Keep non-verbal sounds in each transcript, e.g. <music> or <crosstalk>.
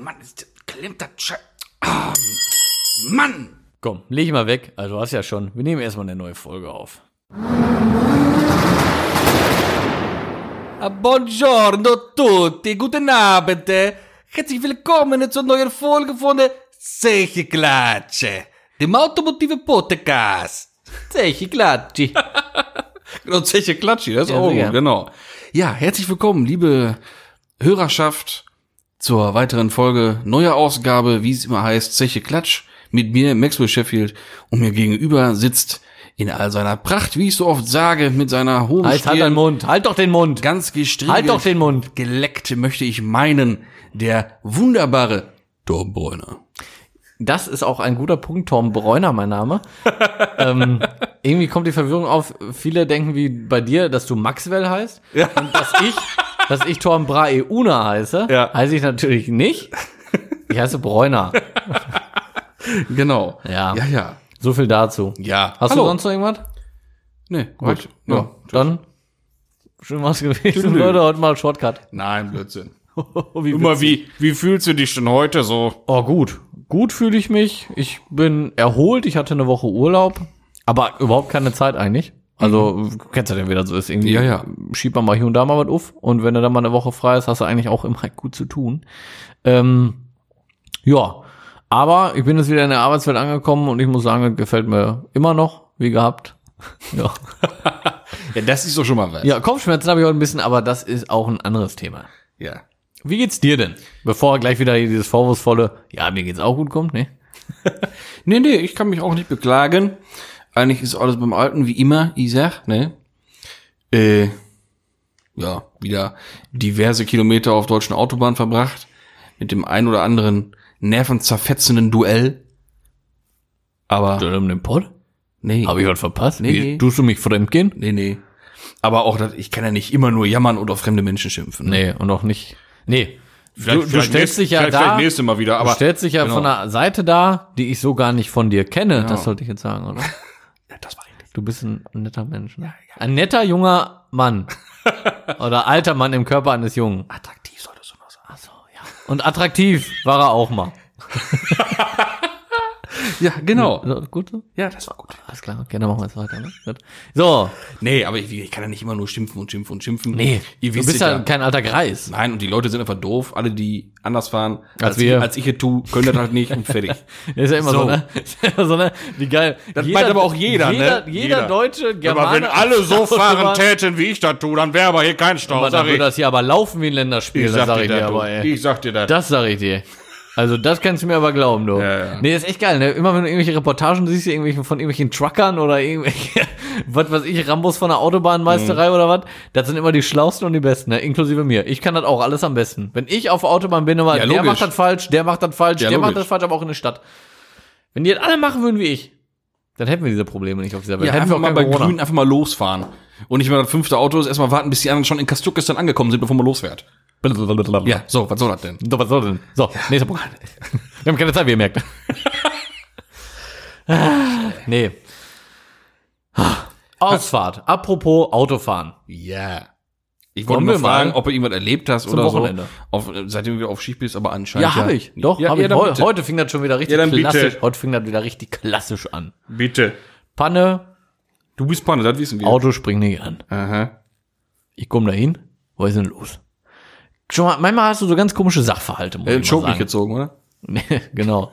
Mann, ist, klemmt das Sche Ah, Mann! Komm, leg ich mal weg. Also du hast ja schon. Wir nehmen erstmal eine neue Folge auf. Ah, Buongiorno tutti, guten Abend. Herzlich willkommen zur neuen Folge von Zeche Klatsche, dem Automotive Podcast. Zeche Klatschi. <laughs> Genau, Zeche Klatschi, das ist Ja, auch sicher. gut, genau. Ja, herzlich willkommen, liebe Hörerschaft, zur weiteren Folge, neuer Ausgabe, wie es immer heißt, Zeche Klatsch, mit mir, Maxwell Sheffield, und mir gegenüber sitzt in all seiner Pracht, wie ich so oft sage, mit seiner hohen Halt, halt deinen Mund, halt doch den Mund. ganz gestriegelt, Halt doch den Mund. geleckt, möchte ich meinen, der wunderbare Tom Bräuner. Das ist auch ein guter Punkt, Tom Bräuner, mein Name. <laughs> ähm, irgendwie kommt die Verwirrung auf. Viele denken wie bei dir, dass du Maxwell heißt. Ja. Und dass ich, dass ich Tom Braeuna heiße. Ja. Heiße ich natürlich nicht. Ich heiße Bräuner. Genau. Ja. Ja, ja. So viel dazu. Ja. Hast Hallo. du sonst noch irgendwas? Nee, Gut. Ja. Ja. Dann schön was gewesen, Tüdelü. Leute. Heute mal Shortcut. Nein, Blödsinn. <laughs> wie Immer wie, wie fühlst du dich denn heute so? Oh, gut. Gut fühle ich mich. Ich bin erholt. Ich hatte eine Woche Urlaub. Aber überhaupt keine Zeit eigentlich. Also, du kennst ja den, wie das so ist. Irgendwie Ja, ja. schiebt man mal hier und da mal was auf. Und wenn du dann mal eine Woche frei ist, hast du eigentlich auch immer <laughs> gut zu tun. Ähm, ja. Aber ich bin jetzt wieder in der Arbeitswelt angekommen und ich muss sagen, es gefällt mir immer noch, wie gehabt. <laughs> Ja, <laughs> Ja, das ist doch schon mal was. ja Kopfschmerzen habe ich heute ein bisschen, aber das ist auch ein anderes Thema. Ja. Wie geht's dir denn? Bevor gleich wieder dieses vorwurfsvolle, ja, mir geht's auch gut kommt, ne? Nee, nee, ich kann mich auch nicht beklagen. Eigentlich ist alles beim Alten wie immer, ich sag, ne? Äh, ja, wieder diverse Kilometer auf deutschen Autobahnen verbracht. Mit dem ein oder anderen nervenzerfetzenden Duell. Aber, Um den Pott? nee. Habe ich was verpasst? Nee, Wie, nee. Tust du mich fremdgehen? Nee, nee. Aber auch, das, ich kann ja nicht immer nur jammern oder auf fremde Menschen schimpfen. ne? Nee, und auch nicht. Nee. Vielleicht- du, du stellst nächst- dich ja vielleicht- da. vielleicht nächste Mal wieder, aber- du stellst dich ja genau. von einer Seite da, die ich so gar nicht von dir kenne. Das sollte ich jetzt sagen, oder? Ja, das war richtig. Du bist ein netter Mensch. Ne? Ein netter junger Mann. <laughs> oder alter Mann im Körper eines Jungen. Attraktiv solltest du noch sagen. Ach so, ja. Und attraktiv war er auch mal. <laughs> Ja, genau. So, gut so? Ja, das war gut. Alles klar, okay, dann machen wir jetzt weiter. Ne? So, Nee, aber ich, ich kann ja nicht immer nur schimpfen und schimpfen und schimpfen. nee, Ihr du wisst bist es ja kein alter Greis. Nein, und die Leute sind einfach doof. Alle, die anders fahren Als ich, wir. als ich es tue, können das halt nicht und fertig. <laughs> Das ist ja immer so, So. ne? <laughs> Ist ja immer so, ne? Wie geil. Das meint aber auch jeder, jeder, ne? Jeder, Jeder. deutsche Germane. Autobahn- täten, wie ich das tue, dann wäre aber hier kein Stau. Aber dann würde das hier aber laufen wie ein Länderspiel, ich das sag sag dir ich dir das, aber, du. ey. Ich sag dir das. Das sag ich dir. Also das kannst du mir aber glauben, du. Ja, ja. Nee, das ist echt geil, ne? Immer wenn du irgendwelche Reportagen siehst, irgendwelchen, von irgendwelchen Truckern oder irgendwelche, <laughs> was weiß ich, Rambos von der Autobahnmeisterei Mhm. oder was, das sind immer die schlausten und die besten, ne? Inklusive mir. Ich kann das auch alles am besten. Wenn ich auf der Autobahn bin, immer, Ja, der macht das falsch, der macht das falsch, der macht logisch. das falsch, aber auch in der Stadt. Wenn die das alle machen würden wie ich, dann hätten wir diese Probleme nicht auf dieser Welt. ja, hätten einfach wir auch mal bei Corona. Grün einfach mal losfahren. Und nicht mal das fünfte Auto ist, erstmal warten, bis die anderen schon in Kastukistan angekommen sind, bevor man losfährt. Ja, so, was soll das denn? So, was soll denn? So, nächster Punkt. Wir haben keine Zeit, wie ihr merkt. <laughs> Ah, nee. Ausfahrt. Apropos Autofahren. Ja. Ich Wollen wollte nur fragen, ob du irgendwas erlebt hast oder Wochenende. so. Auf, seitdem du auf Schicht bist, aber anscheinend. Ja, habe ich. Doch, ja, hab ja, ich. dann Heu- bitte. Heute fing das schon wieder richtig Ja, dann bitte. klassisch. Heute fing das wieder richtig klassisch an. Bitte. Panne, Du bist Panne, das wissen wir. Auto springt nicht an. Aha. Ich komme da hin. Was ist denn los? Schon mal, manchmal hast du so ganz komische Sachverhalte. Muss Äh, ich mal nicht gezogen, oder? Nee, <laughs> genau.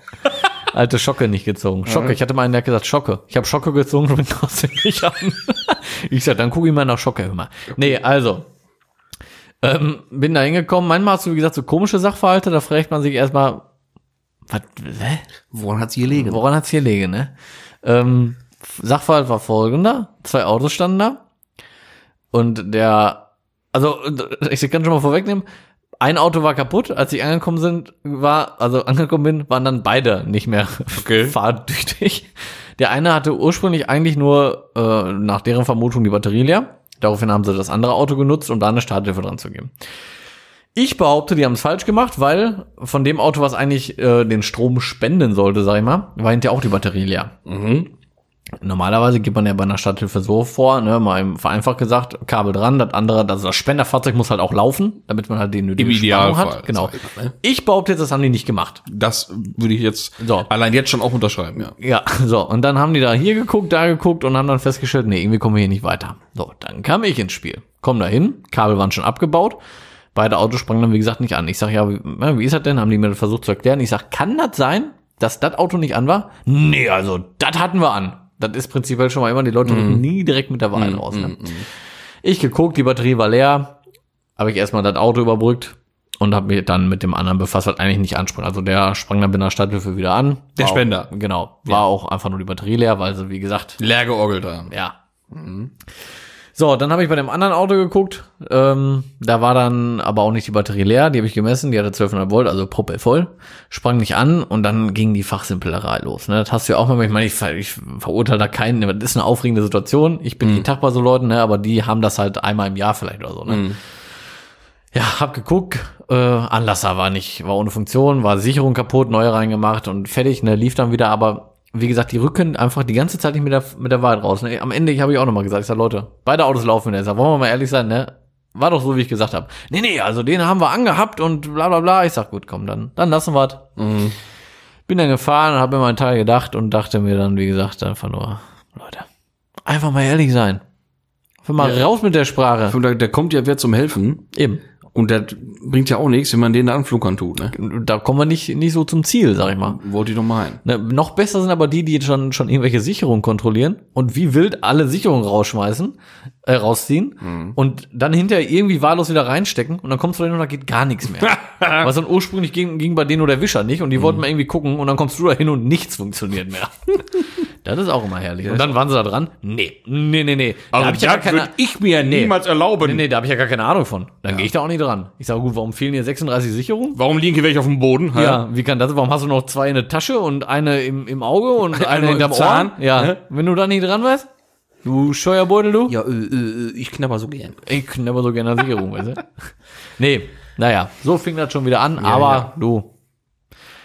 Alte Schocke nicht gezogen. Schocke. Ich hatte mal einen, der gesagt Schocke. Ich habe Schocke gezogen und bin trotzdem nicht an. ich sag, dann gucke ich mal nach Schocke immer. Nee, also. Ähm, bin da hingekommen. Manchmal hast du, wie gesagt, so komische Sachverhalte. Da fragt man sich erstmal, was, hä? Woran hat's hier gelegen? Woran hat's hier liegen, ne? Ähm, Sachverhalt war folgender. Zwei Autos standen da. Und der, also, ich kann schon mal vorwegnehmen, ein Auto war kaputt, als ich angekommen sind, war, also angekommen bin, waren dann beide nicht mehr Okay. <laughs> fahrtüchtig. Der eine hatte ursprünglich eigentlich nur, äh, nach deren Vermutung, die Batterie leer. Daraufhin haben sie das andere Auto genutzt, um da eine Starthilfe dran zu geben. Ich behaupte, die haben es falsch gemacht, weil von dem Auto, was eigentlich äh, den Strom spenden sollte, sag ich mal, war hinterher auch die Batterie leer. Mhm. Normalerweise geht man ja bei einer Stadthilfe so vor, ne, mal vereinfacht gesagt, Kabel dran, das andere, also das Spenderfahrzeug muss halt auch laufen, damit man halt den nötigen Im Spannung hat. Genau. ich ne? Ich behaupte jetzt, das haben die nicht gemacht. Das würde ich jetzt So. allein jetzt schon auch unterschreiben, ja. Ja, <laughs> so, und dann haben die da hier geguckt, da geguckt und haben dann festgestellt, nee, irgendwie kommen wir hier nicht weiter. So, dann kam ich ins Spiel. Komm da hin, Kabel waren schon abgebaut. Beide Autos sprangen dann, wie gesagt, nicht an. Ich sag ja, wie, ist das denn? Haben die mir das versucht zu erklären. Ich sag, kann das sein, dass das Auto nicht an war? Nee, also, das hatten wir an. Das ist prinzipiell schon mal immer, die Leute rücken nie direkt mit der Wahrheit raus. Ne? Ich geguckt, die Batterie war leer, habe ich erstmal das Auto überbrückt und habe mich dann mit dem anderen befasst, was eigentlich nicht ansprang. Also der sprang dann bei der Stadthilfe wieder an. Der Spender. Auch, genau. War auch einfach nur die Batterie leer, weil sie, wie gesagt, Leer georgelt haben. ja. So, dann habe ich bei dem anderen Auto geguckt. Ähm, da war dann aber auch nicht die Batterie leer. Die habe ich gemessen. Die hatte 1200 Volt, also Puppe voll. Sprang nicht an und dann ging die Fachsimplerei los. Ne? Das hast du ja auch mal. Ich meine, ich, ver- ich verurteile da keinen. Das ist eine aufregende Situation. Ich bin jeden Tag bei so Leuten, ne? aber die haben das halt einmal im Jahr vielleicht oder so. Ne? Ja, hab geguckt, äh, Anlasser war nicht, war ohne Funktion, war Sicherung kaputt, neue reingemacht und fertig, ne, lief dann wieder, aber wie gesagt, die rücken einfach die ganze Zeit nicht mit der, mit der Wahrheit raus. Ne? Am Ende habe ich auch nochmal gesagt, ich sag, Leute, beide Autos laufen. Ich sag, wollen wir mal ehrlich sein, ne? War doch so, wie ich gesagt habe. Nee, nee, also den haben wir angehabt und bla bla bla. Ich sag, gut, komm, dann, dann lassen wir's. Bin dann gefahren und habe mir meinen Teil gedacht und dachte mir dann, wie gesagt, einfach nur, Leute, einfach mal ehrlich sein. Einfach mal raus mit der Sprache. Da, der kommt ja wer zum Helfen. Eben. Und das bringt ja auch nichts, wenn man den da anflunkern tut, ne? Da kommen wir nicht, nicht so zum Ziel, sag ich mal. Wollte ich doch meinen. Ne, noch besser sind aber die, die jetzt schon, schon irgendwelche Sicherungen kontrollieren und wie wild alle Sicherungen rausschmeißen, äh, rausziehen und dann hinterher irgendwie wahllos wieder reinstecken und dann kommst du dahin und da geht gar nichts mehr. <laughs> Was dann ursprünglich ging, ging bei denen nur der Wischer nicht und die wollten mal irgendwie gucken und dann kommst du da hin und nichts funktioniert mehr. <laughs> das ist auch immer herrlich. Und dann waren sie da dran. Nee, nee, nee, nee. Da hab ich ja gar keine, ich mir niemals erlauben. nee, nee, da habe ich ja gar keine Ahnung von. Dann gehe ich da auch nicht dran. Ich sage, gut, warum fehlen hier 36 Sicherungen? Warum liegen hier welche auf dem Boden? hä? Ja, wie kann das? Warum hast du noch zwei in der Tasche und eine im, im Auge und eine Eine hinterm Zahn? Ohr? Ja. Ne? Wenn du da nicht dran weißt, du Scheuerbeutel, du? Ja, äh, äh, ich knabber so gern. Ich knabber so gerne an Sicherung, weißt du? <laughs> Nee, naja, so fing das schon wieder an, aber ja. du,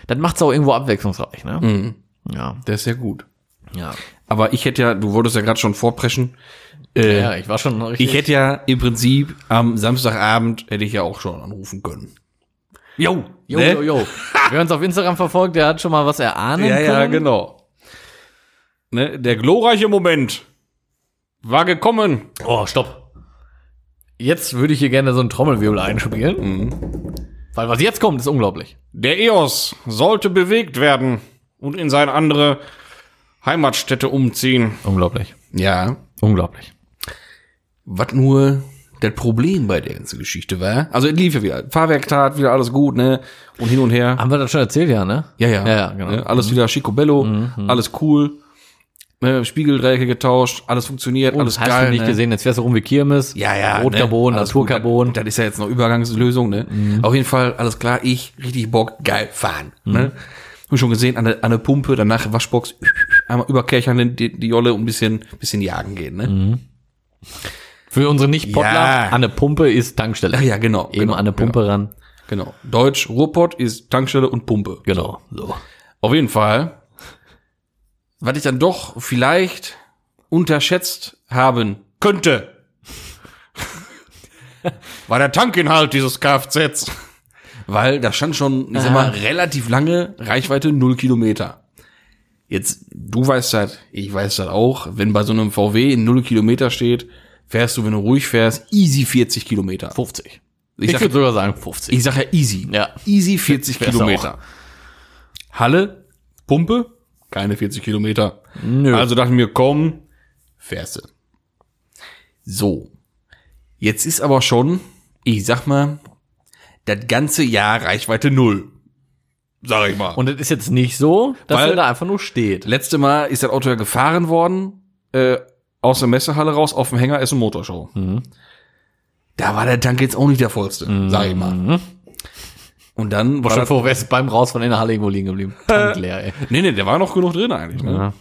das macht's auch irgendwo abwechslungsreich, ne? Mhm. Ja, Der ist sehr gut. Ja. Aber ich hätte ja, du wolltest ja gerade schon vorpreschen. Äh, Ja, ich war schon richtig. Ich hätte ja im Prinzip am Samstagabend hätte ich ja auch schon anrufen können. Jo, jo, Ne? jo, jo. Wer uns auf Instagram verfolgt, der hat schon mal was erahnen können. genau. Ne, der glorreiche Moment war gekommen. Oh, stopp. Jetzt würde ich hier gerne so einen Trommelwirbel einspielen. Mhm. Weil was jetzt kommt, ist unglaublich. Der EOS sollte bewegt werden und in seine andere Heimatstätte umziehen. Unglaublich. Ja. Unglaublich. Was nur das Problem bei der ganzen Geschichte war. Also es lief ja wieder. Fahrwerk tat, wieder alles gut, ne? Und hin und her. Haben wir das schon erzählt, ja, ne? Ja, ja. Ja, ja, genau. Alles wieder Schicobello, alles cool. Ne? Spiegeldrähte getauscht, alles funktioniert, alles Hast geil. du nicht ne? gesehen, jetzt wärst du rum wie Kirmes. Ja, ja. Rotcarbon, ne? Gut. Naturcarbon. Das ist ja jetzt noch Übergangslösung, ne? Auf jeden Fall, alles klar, ich, richtig Bock, geil, fahren. Ne? Hab schon gesehen, an der, an der Pumpe, danach Waschbox, einmal überkerchern die, die Jolle und ein bisschen, bisschen jagen gehen, ne? Für unsere Nicht-Pottler, Ja. an der Pumpe ist Tankstelle. Ach ja, genau. Eben genau, an der Pumpe ran. Genau. Deutsch, Ruhrpott ist Tankstelle und Pumpe. Genau. So. Auf jeden Fall. Was ich dann doch vielleicht unterschätzt haben könnte, <laughs> war der Tankinhalt dieses Kfz. Weil da stand schon, ich sag mal, relativ lange Reichweite 0 Kilometer. Jetzt, du weißt das, ich weiß das auch, wenn bei so einem VW 0 Kilometer steht, fährst du, wenn du ruhig fährst, easy 40 Kilometer. 50. Ich Ich, würde sogar sagen 50. Ich sag ja easy. Ja. Easy 40 Fährst Kilometer. Halle, Pumpe, keine 40 Kilometer. Nö. Also dachten wir, komm, fährst du. So. Jetzt ist aber schon, ich sag mal, das ganze Jahr Reichweite null. Sag ich mal. Und es ist jetzt nicht so, dass Weil- er da einfach nur steht. letzte Mal ist das Auto ja gefahren worden, äh, aus der Messehalle raus, auf dem Hänger ist eine Motorshow. Mhm. Da war der Tank jetzt auch nicht der vollste, sag ich mal. Und dann war Schon das, vor West beim raus von in der Halle irgendwo liegen geblieben. <laughs> Tank leer, ey. nee, nee, der war noch genug drin eigentlich, ne? Ja.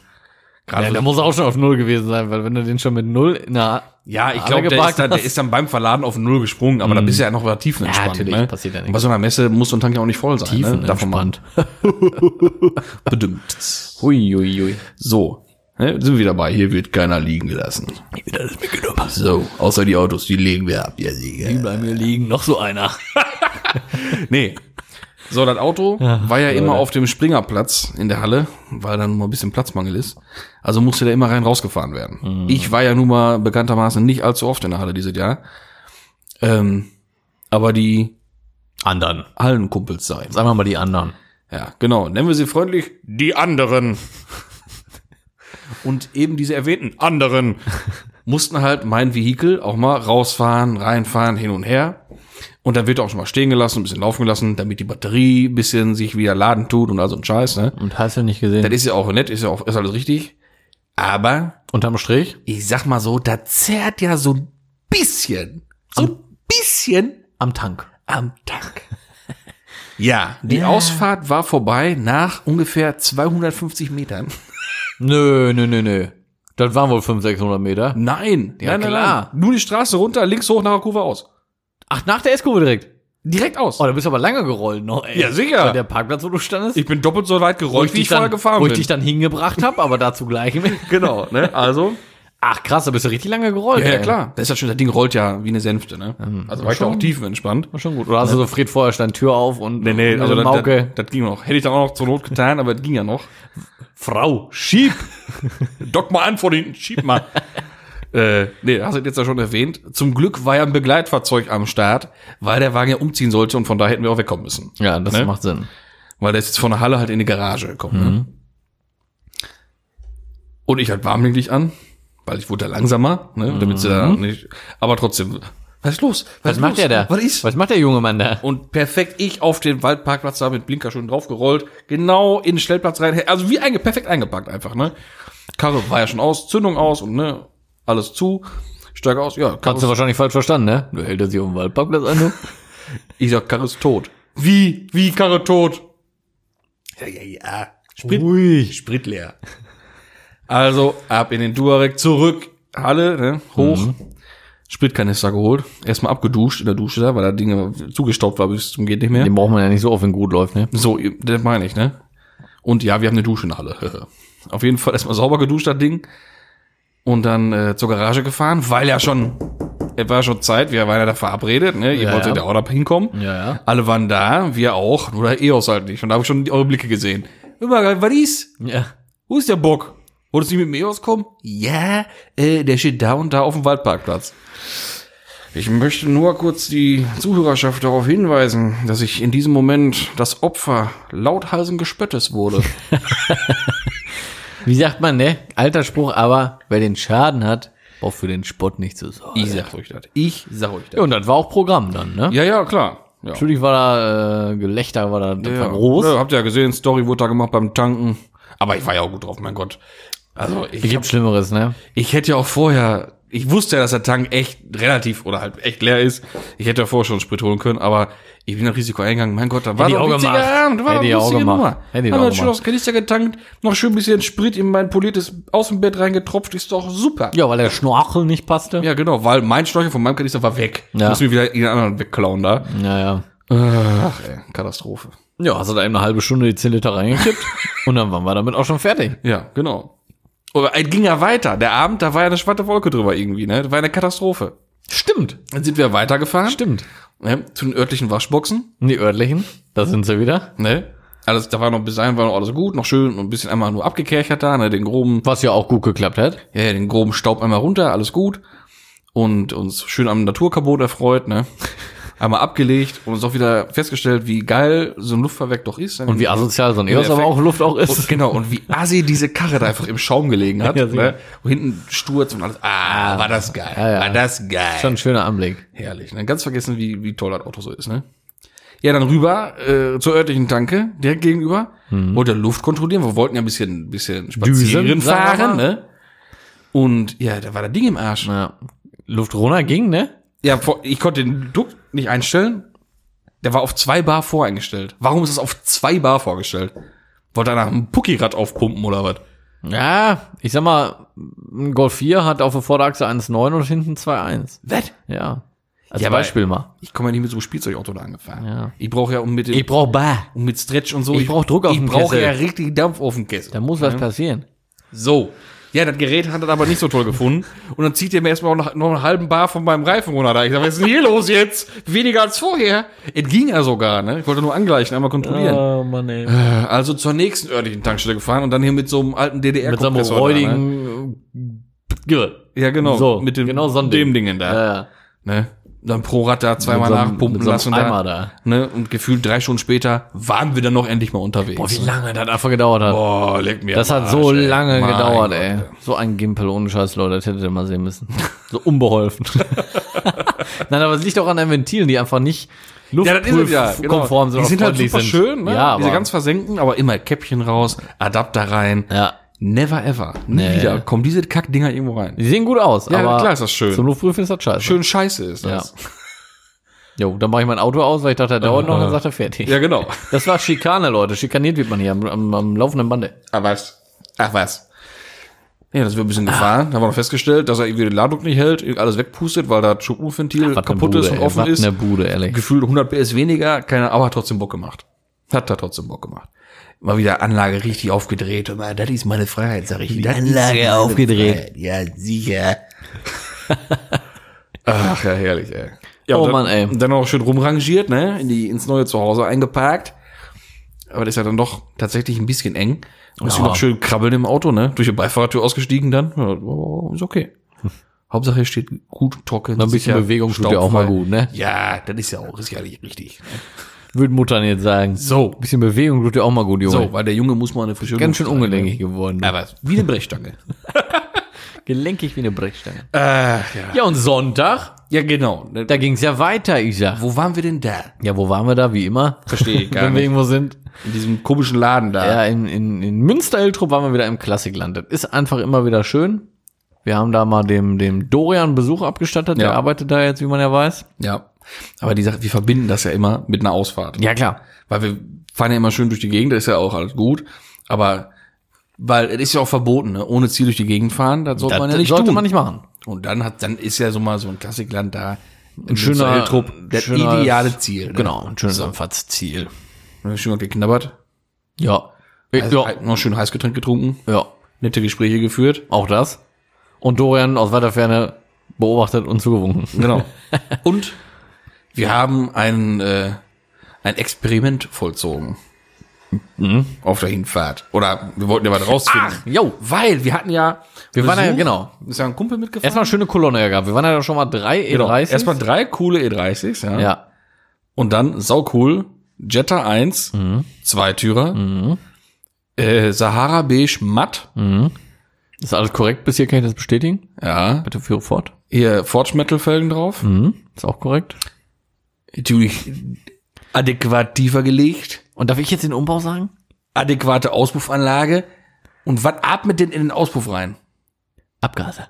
Gerade Ja, der muss auch schon auf Null gewesen sein, weil wenn du den schon mit Null in der Ja, ich glaube, der, ist dann- der ist dann beim Verladen auf Null gesprungen, aber da bist du ja noch mal tiefenentspannt. natürlich, ne? passiert ja nichts. Und bei so einer Messe muss so ein Tank ja auch nicht voll sein. ne? Davon mal tiefenentspannt. <laughs> bedimmt. Hui, hui, hui. So. Ne, sind wir wieder bei, hier wird keiner liegen gelassen. Hier wird alles mitgenommen. So, außer die Autos, die legen wir ab, ja, Sieger. Die bleiben hier liegen. Noch so einer. <laughs> Nee. So, das Auto Ja, war ja Leute. immer auf dem Springerplatz in der Halle, weil da nun mal ein bisschen Platzmangel ist. Also musste der immer rein rausgefahren werden. Mhm. Ich war ja nun mal bekanntermaßen nicht allzu oft in der Halle dieses Jahr. Ähm, aber die Anderen. Hallenkumpels sein. Sagen wir mal die anderen. Ja, genau. Nennen wir sie freundlich die anderen. Und eben diese erwähnten anderen <laughs> mussten halt mein Vehikel auch mal rausfahren, reinfahren, hin und her. Und dann wird er auch schon mal stehen gelassen, ein bisschen laufen gelassen, damit die Batterie ein bisschen sich wieder laden tut und all so ein Scheiß, ne? Und hast du nicht gesehen? Das ist ja auch nett, ist ja auch, ist alles richtig. Aber Unterm Strich? ich sag mal so, da zerrt ja so ein bisschen, so ein bisschen Am Tank. am Tag. <laughs> Ja, die Ausfahrt war vorbei nach ungefähr 250 Metern. Nö, nö, nö, nö. Das waren wohl 500, 600 Meter. Nein, Ja, nein, nein, klar. nein. Nur die Straße runter, links hoch nach der Kurve aus. Ach, nach der S-Kurve direkt. Direkt aus. Oh, da bist du aber lange gerollt noch, ey. Ja, sicher. Bei der Parkplatz, wo du standest. ich bin doppelt so weit gerollt, wie ich vorher dann, gefahren wo bin. ich dich dann hingebracht habe, aber dazu gleich. <laughs> genau, ne? Also. Ach krass, da bist du richtig lange gerollt. Ja, ja klar. Das ist ja schon, das Ding rollt ja wie eine Sänfte, ne? Also war ich da schon. auch tiefenentspannt. War schon gut. Oder hast du so Fred vorher stand Tür auf und Nee, nee, also das, Mauke. das, das ging noch. Hätte ich dann auch noch zur Not getan, aber das ging ja noch. <laughs> Frau, schieb. Dock mal an von hinten, schieb mal. <laughs> äh, nee, hast du jetzt ja schon erwähnt. Zum Glück war ja ein Begleitfahrzeug am Start, weil der Wagen ja umziehen sollte und von da hätten wir auch wegkommen müssen. Ja, das Ne? macht Sinn. Weil der ist jetzt von der Halle halt in die Garage gekommen. Ne? Und ich halt warmlinklich an, weil ich wurde da langsamer, ne? damit sie da nicht. Aber trotzdem, was ist los? Was ist macht los? der da? Was ist? Was macht der junge Mann da? Und perfekt, ich auf den Waldparkplatz da mit Blinker schon draufgerollt, genau in den Stellplatz rein, also wie einge perfekt eingepackt einfach, ne? Karre war ja schon aus, Zündung aus und ne, alles zu, steig aus, ja, Karre Hast du wahrscheinlich falsch verstanden, ne? Du hält er sich auf dem Waldparkplatz <laughs> an, du? ich sag, Karre ist tot. Wie? Wie Karre tot? Ja, ja, ja. Sprit, Ruhig. Sprit leer. Also, ab in den Duareg, zurück, Halle, ne, hoch, Spritkanister geholt, erstmal abgeduscht in der Dusche da, weil da Dinge zugestaubt war bis zum geht nicht mehr. Den braucht man ja nicht so oft, wenn gut läuft, ne? So, das meine ich, ne? Und ja, wir haben eine Dusche in der Halle. <laughs> Auf jeden Fall erstmal sauber geduscht, das Ding. Und dann äh, zur Garage gefahren, weil ja schon, es war schon Zeit, wir waren ja da verabredet, ne? Ihr Ja, wolltet ja. auch da hinkommen. Ja, ja. Alle waren da, wir auch, nur der EOS halt nicht. Und da habe ich schon eure Blicke gesehen. Immer, was ist? Ja. Wo ist der Bock? Wolltest du nicht mit dem EOS kommen? Ja, äh, der steht da und da auf dem Waldparkplatz. Ich möchte nur kurz die Zuhörerschaft darauf hinweisen, dass ich in diesem Moment das Opfer lauthalsen Gespöttes wurde. <laughs> Wie sagt man, ne? Alter Spruch, aber wer den Schaden hat, braucht für den Spott nicht zu sorgen. Ich sag euch das. Ich sag euch Ja, das. und das war auch Programm dann, ne? Ja, ja, klar. Ja. Natürlich war da äh, Gelächter, war da das Ja, war groß. Ja, habt ihr ja gesehen, Story wurde da gemacht beim Tanken. Aber ich war ja auch gut drauf, mein Gott. Also ich, Gibt Schlimmeres, ne? ich hätte ja auch vorher, ich wusste ja, dass der Tank echt relativ oder halt echt leer ist. Ich hätte ja vorher schon Sprit holen können, aber ich bin das Risiko eingegangen. Mein Gott, da war Hätte doch ein witziger. Abend, war Hätte doch ich auch gemacht. Hätte ich Haben auch schön gemacht. aufs Kanister getankt, noch schön ein bisschen Sprit in mein poliertes Außenbett reingetropft, ist doch super. Ja, weil der Schnorchel nicht passte. Ja, genau, weil mein Schnorchel von meinem Kanister war weg. Ja. Müssen wir wieder den anderen wegklauen da. Ja, ja. Ach, ey, Katastrophe. Ja, hast du da eben eine halbe Stunde die 10 Liter reingekippt <laughs> und dann waren wir damit auch schon fertig. Ja, genau. Aber es ging ja weiter. Der Abend, da war ja eine schwarze Wolke drüber irgendwie, ne? Das war eine Katastrophe. Stimmt. Dann sind wir weitergefahren. Stimmt. Ne, zu den örtlichen Waschboxen. Die örtlichen, da sind sie wieder. Ne? Alles, da war noch bis dahin war noch alles gut, noch schön und ein bisschen einmal nur abgekerchert da, ne? Den groben, Was ja auch gut geklappt hat. ja, ja, den groben Staub einmal runter, alles gut. Und uns schön am Naturkabot erfreut, ne? Einmal abgelegt und uns auch wieder festgestellt, wie geil so ein Luftfahrwerk doch ist. Und wie asozial so ein EOS aber auch Luft auch Und, ist. genau, und wie assi diese Karre da einfach im Schaum gelegen hat. <laughs> Ja, ne? Und hinten Sturz und alles. Ah, war das geil. Ja, ja. War das geil. Schon ein schöner Anblick. Herrlich. Ne? Ganz vergessen, wie, wie toll das Auto so ist. Ne? Ja, dann rüber äh, zur örtlichen Tanke, direkt gegenüber. Wollte Luft kontrollieren. Wir wollten ja ein bisschen, bisschen spazieren Düsen, fahren. Ne? Und ja, da war das Ding im Arsch. Ja. Luft runter ging, ne? Ja, ich konnte den Druck nicht einstellen. Der war auf zwei Bar voreingestellt. Warum ist es auf zwei Bar vorgestellt? Wollte er nach einem Puckirad aufpumpen oder was? Ja, ich sag mal, ein Golf 4 hat auf der Vorderachse 1,9 und hinten 2,1. Was? Ja. Als Ja, Beispiel mal. Ich komme ja nicht mit so einem Spielzeugauto da angefahren. Ja. Ich brauche ja um mit dem, Ich brauch Bar. um mit Stretch und so. Ich brauch Druck auf Ich dem brauche Kessel. ja richtig Dampf auf dem Kessel. Da muss was passieren. So. Ja, das Gerät hat er aber nicht so toll gefunden. Und dann zieht er mir erstmal noch, noch einen halben Bar von meinem Reifen runter. Da ich sag, was ist denn hier los jetzt? Weniger als vorher. Es ging ja sogar, ne? Ich wollte nur angleichen, einmal kontrollieren. Oh, Mann, ey. Äh, Also zur nächsten örtlichen Tankstelle gefahren und dann hier mit so einem alten Mit so einem DDR-Kompressor. da, ne? räudigen, ja, Ja, genau. So, mit dem, genau so dem Ding. Dingen da. ja. Ne? Dann pro Rad da zweimal so nachpumpen so lassen. Da. da. Ne? Und gefühlt drei Stunden später waren wir dann noch endlich mal unterwegs. Boah, wie lange das einfach gedauert hat. Boah, leck mir Das hat so Arsch, ey. lange Mein gedauert, Gott, ey. So ein Gimpel ohne Scheiß, Leute, das hättet ihr mal sehen müssen. <laughs> So unbeholfen. <laughs> Nein, aber es liegt auch an den Ventilen, die einfach nicht Ja, das ist es ja. Genau. luftkonform sind. Die sind halt super schön, ne? Ja, Diese ganz versenken, aber immer Käppchen raus, Adapter rein. ja. Never ever. Nie Nee. wieder kommen diese Kackdinger irgendwo rein. Die sehen gut aus, Ja, aber klar ist das schön. zum Luftprüfen ist das scheiße. Schön scheiße ist das. <laughs> Jo, dann mache ich mein Auto aus, weil ich dachte, der dauert noch, dann sagt er fertig. Ja, genau. <laughs> Das war Schikane, Leute. Schikaniert wird man hier am, am, am laufenden Bande. Ach was. Ach was. Ja, das wird ein bisschen gefahren. Da haben wir noch festgestellt, dass er irgendwie den Ladung nicht hält, alles wegpustet, weil da Was kaputt eine ist Bude, und ey, offen ist. Bude, ehrlich. Gefühlt 100 PS weniger, keine, aber hat trotzdem Bock gemacht. Hat da trotzdem Bock gemacht. Mal wieder Anlage richtig aufgedreht. Und mal, das ist meine Freiheit, sag ich. Die Anlage aufgedreht. Ja, sicher. <laughs> Ach, ja, herrlich, ey. Ja, Oh dann, Mann, ey. Dann auch schön rumrangiert, ne, in die, ins neue Zuhause eingeparkt. Aber das ist ja dann doch tatsächlich ein bisschen eng. Muss ich Ja. noch schön krabbeln im Auto, ne? Durch die Beifahrertür ausgestiegen dann. Ja, oh, ist okay. <laughs> Hauptsache, steht gut trocken. Ein bisschen sicher, Bewegung tut ja auch mal gut, ne? Ja, das ist ja auch, ist ja richtig. Ne? Würde Muttern jetzt sagen. So. Bisschen Bewegung tut ja auch mal gut, Junge. So, weil der Junge muss mal eine frische Ganz schön ungelenkig geworden. ne? Aber wie eine Brechstange. <laughs> Gelenkig wie eine Brechstange. äh, ja. Ja, und Sonntag, ja, genau. Ne, da ging's ja weiter, ich sag. Wo waren wir denn da? Ja, wo waren wir da, wie immer? Verstehe ich <laughs> gar Wenn wir irgendwo sind. In diesem komischen Laden da. Ja, in, in, in Münster-Eltrup waren wir wieder im Klassikland. Das ist einfach immer wieder schön. Wir haben da mal dem, dem Dorian Besuch abgestattet. Der Ja. arbeitet da jetzt, wie man ja weiß. Ja. Aber die Sache, wir verbinden das ja immer mit einer Ausfahrt. Ja, klar. Weil wir fahren ja immer schön durch die Gegend, das ist ja auch alles gut. Aber weil es ist ja auch verboten, ne? ohne Ziel durch die Gegend fahren, das sollte Das man ja nicht sollte tun. man nicht machen. Und dann hat, dann ist ja so mal so ein Klassikland da. Ein schöner- Trupp, das schöner- ideale Ziel. Ne? Genau, ein schönes Anfahrtsziel. Dann Schön geknabbert. Ja. Also, ja. Noch schön Heißgetränk getrunken. Ja. Nette Gespräche geführt. Auch das. Und Dorian aus weiter Ferne beobachtet und zugewunken. Genau. <laughs> Und wir haben ein, äh, ein Experiment vollzogen. Auf der Hinfahrt. Oder wir wollten ja was rausfinden. Ach, jo. Weil wir hatten ja. Wir waren ja, Besuch. genau. Ist ja ein Kumpel mitgefahren. Erstmal eine schöne Kolonne ja gehabt. Wir waren ja schon mal drei E30. genau. Erstmal drei coole E30s, ja. Ja. Und dann sau cool. Jetta 1, Zweitürer. Äh, Sahara Beige Matt. Ist alles korrekt bis hier, kann ich das bestätigen? Ja. Bitte führe fort. Hier Forge Metal Felgen drauf. Mhm. Ist auch korrekt. Natürlich adäquat tiefer gelegt. Und darf ich jetzt den Umbau sagen? Adäquate Auspuffanlage. Und was atmet denn in den Auspuff rein? Abgase.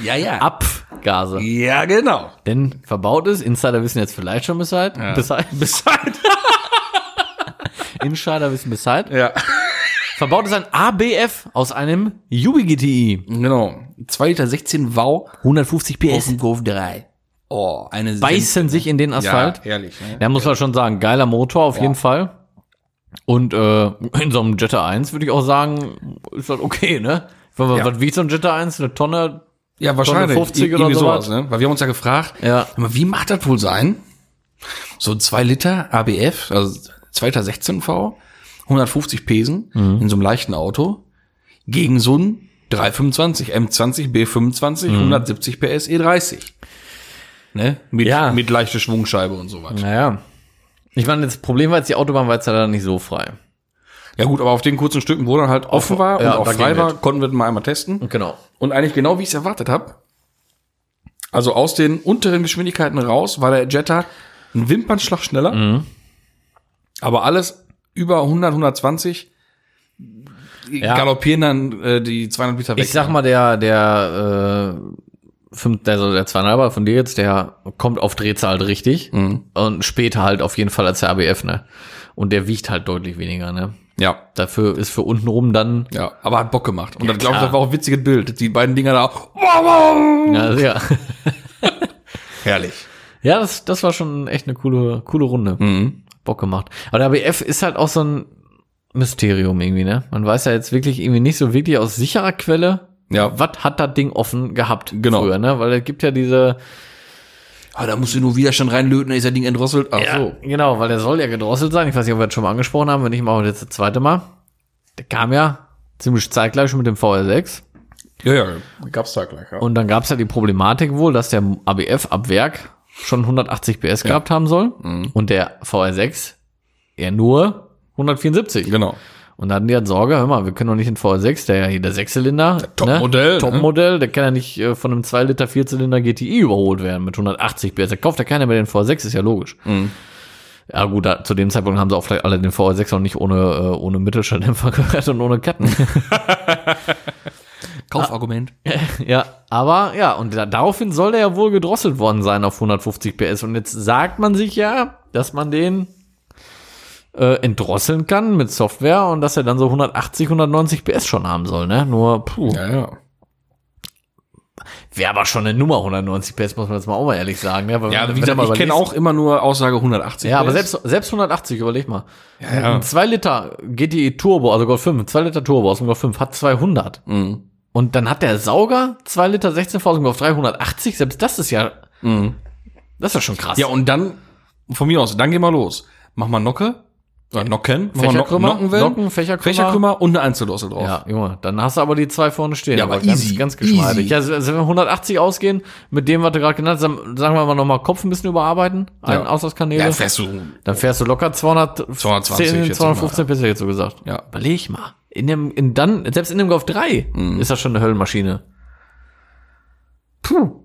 Ja, ja. Abgase. Ja, genau. Denn verbaut ist, Insider wissen jetzt vielleicht schon Bescheid. Bescheid. <laughs> Bescheid. <laughs> Insider wissen Bescheid. ja. Verbaut ist ein ABF aus einem Yubi GTI. Genau. 2 Liter 16 Wow 150 PS. auf dem Golf 3. Oh, eine Beißen sich in den Asphalt. Ja, ehrlich. Ne? Da muss man schon sagen, geiler Motor auf jeden Fall. Und äh, in so einem Jetta 1 würde ich auch sagen, ist das okay, ne? Wenn man, Ja. Was wiegt so ein Jetta 1? Eine Tonne? Ja, wahrscheinlich. 50 oder sowas. ne? Weil wir haben uns ja gefragt, Ja. aber wie macht das wohl sein? So ein 2 Liter ABF, also 2 Liter 16 V, 150 Pesen Mhm. in so einem leichten Auto gegen so ein 325 M20 B25 Mhm. 170 PS E30. Ne? Mit, Ja. mit leichter Schwungscheibe und so weiter. Naja. Ich meine, das Problem war jetzt, die Autobahn war jetzt leider nicht so frei. Ja gut, aber auf den kurzen Stücken, wo dann halt offen war ja, und auch frei war, konnten wir mal einmal testen. Genau. Und eigentlich genau wie ich es erwartet habe. Also aus den unteren Geschwindigkeiten raus war der Jetta ein Wimpernschlag schneller. Mhm. Aber alles über 100, 120 Ja. galoppieren dann äh, die 200 Meter weg. Ich sag mal, der, der, äh, fünf, also der zweieinhalber von dir jetzt, der kommt auf Drehzahl halt richtig. Und später halt auf jeden Fall als der ABF, ne? Und der wiegt halt deutlich weniger, ne? Ja, Dafür ist für untenrum dann, ja, aber hat Bock gemacht. Und dann glaube ich, das war auch ein witziges Bild. Die beiden Dinger da. Ja, ja. <laughs> Herrlich. Ja, das, das war schon echt eine coole, coole Runde. Mhm. Bock gemacht. Aber der ABF ist halt auch so ein, Mysterium irgendwie, ne? Man weiß ja jetzt wirklich irgendwie nicht so wirklich aus sicherer Quelle, Ja. was hat das Ding offen gehabt Genau. früher, ne? Weil es gibt ja diese, Ah, da musst du nur Widerstand reinlöten, dann ist das Ding entdrosselt. Ach ja, genau, weil der soll ja gedrosselt sein. Ich weiß nicht, ob wir das schon mal angesprochen haben, wenn nicht mal jetzt das zweite Mal. Der kam ja ziemlich zeitgleich schon mit dem VR6. Ja, ja, gab's da gleich, ja. Und dann gab es ja die Problematik wohl, dass der ABF ab Werk schon 180 PS gehabt haben soll Mhm. und der VR6 eher nur 174. Genau. Und da hatten die halt Sorge, hör mal, wir können doch nicht den VR6, der ja hier der Sechszylinder, Topmodell, ne? Topmodell, der kann ja nicht äh, von einem 2 Liter Vierzylinder GTI überholt werden mit 180 PS. Da kauft ja keiner mehr den VR6, ist ja logisch. Mhm. Ja gut, da, zu dem Zeitpunkt haben sie auch vielleicht alle den VR6 noch nicht ohne, äh, ohne Mittelschalldämpfer <laughs> gehört und ohne Ketten. <laughs> Kaufargument. <laughs> Ja, aber ja, und da, daraufhin soll der ja wohl gedrosselt worden sein auf 150 PS. Und jetzt sagt man sich ja, dass man den äh, entdrosseln kann mit Software und dass er dann so 180, 190 PS schon haben soll, ne? Nur, puh, Ja, ja. wäre aber schon eine Nummer 190 PS, muss man jetzt mal auch mal ehrlich sagen. Ne? Weil Ja, wie gesagt, mal ich kenne auch immer nur Aussage 180. Ja, aber PS. selbst, selbst 180, überleg mal. ja. Ein 2 Liter GTI Turbo, also Golf 5, 2 Liter Turbo aus dem Golf 5 hat 200. Mhm. Und dann hat der Sauger 2 Liter 16 V aus dem Golf 380. Selbst das ist ja, Mhm. das ist ja schon krass. Ja, und dann, von mir aus, dann gehen wir los. Mach mal Nocke, oder Nocken, Fächerkrümmer, Nockenwellen, Nocken, Fächerkrümmer. Fächerkrümmer und eine Einzeldrossel drauf. Ja, Junge, dann hast du aber die zwei vorne stehen. Ja, aber ganz, easy, ganz geschmeidig. easy. Ja, also wenn wir 180 ausgehen, mit dem, was du gerade genannt hast, sagen wir mal nochmal Kopf ein bisschen überarbeiten, einen Ja. Auslandskanäle. Ja, fährst du. dann fährst du locker 200, 220 jetzt 215 PS jetzt so gesagt. Ja. Überleg mal. In dem, in dann, selbst in dem Golf 3 Mhm. ist das schon eine Höllenmaschine. Puh,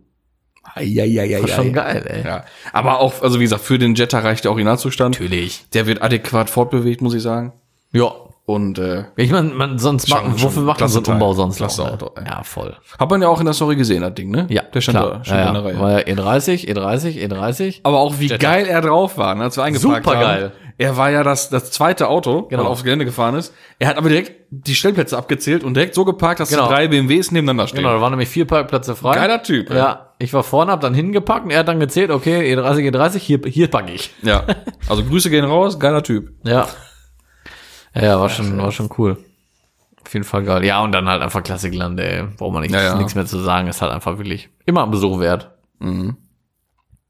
Eieieiei. das ist schon geil, ey. Ja. Aber auch, also wie gesagt, für den Jetta reicht der Originalzustand. Natürlich. Der wird adäquat fortbewegt, muss ich sagen. Ja. Und äh, Ich meine, man, sonst macht, wofür macht man so einen Umbau sonst Klasse noch? Ne? Auto. Ja, voll. hat man ja auch in der Story gesehen, das Ding, ne? Ja, der stand klar. da, stand ja, in ja. der Reihe. War ja E E30, E30, E30. Aber auch wie Jetta. geil er drauf war, ne, als wir eingepackt Super haben. Er war ja das, das zweite Auto, Genau. er aufs Gelände gefahren ist. Er hat aber direkt die Stellplätze abgezählt und direkt so geparkt, dass Genau. die drei BMWs nebeneinander stehen. Genau, da waren nämlich vier Parkplätze frei. Geiler Typ. ey. Ja, ich war vorne, hab dann hingepackt und er hat dann gezählt, okay, E30, E30, hier, hier packe ich. Ja. Also Grüße gehen raus, geiler Typ. Ja. Ja, ja, war schon, war schon cool. Auf jeden Fall geil. Ja, und dann halt einfach Klassikland, ey. Braucht man nicht, Ja, ja. nichts mehr zu sagen. Ist halt einfach wirklich immer ein Besuch wert.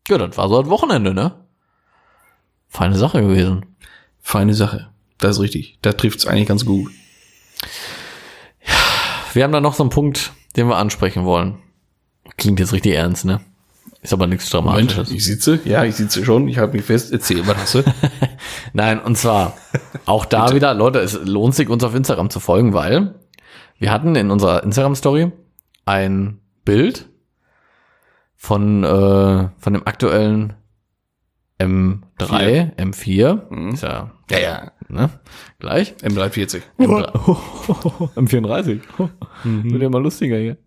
Ja, das war so das Wochenende, ne? Feine Sache gewesen. Feine Sache. Das ist richtig. Da trifft's eigentlich ganz gut. Wir haben da noch so einen Punkt, den wir ansprechen wollen. Klingt jetzt richtig ernst, ne? Ist aber nichts Dramatisches. ich sitze. Ja, ich sitze schon. Ich halte mich fest. Erzähl, hast du? <laughs> Nein, und zwar auch da wieder, Leute, es lohnt sich, uns auf Instagram zu folgen, weil wir hatten in unserer Instagram-Story ein Bild von, äh, von dem aktuellen M3, M4, ist ja, ja, ja. ne, gleich. M340. <laughs> M34. <laughs> Wird ja immer lustiger hier.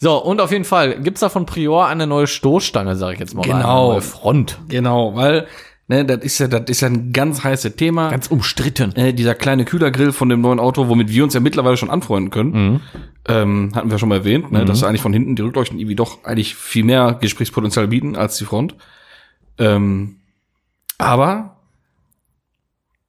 So, und auf jeden Fall gibt's da von Prior eine neue Stoßstange, sage ich jetzt mal. Genau. Eine neue Front. Genau, weil, ne, das ist ja, das ist ja ein ganz heißes Thema. Ganz umstritten. äh, dieser kleine Kühlergrill von dem neuen Auto, womit wir uns ja mittlerweile schon anfreunden können, ähm, hatten wir schon mal erwähnt, ne, dass eigentlich von hinten die Rückleuchten irgendwie doch eigentlich viel mehr Gesprächspotenzial bieten als die Front. Ähm, aber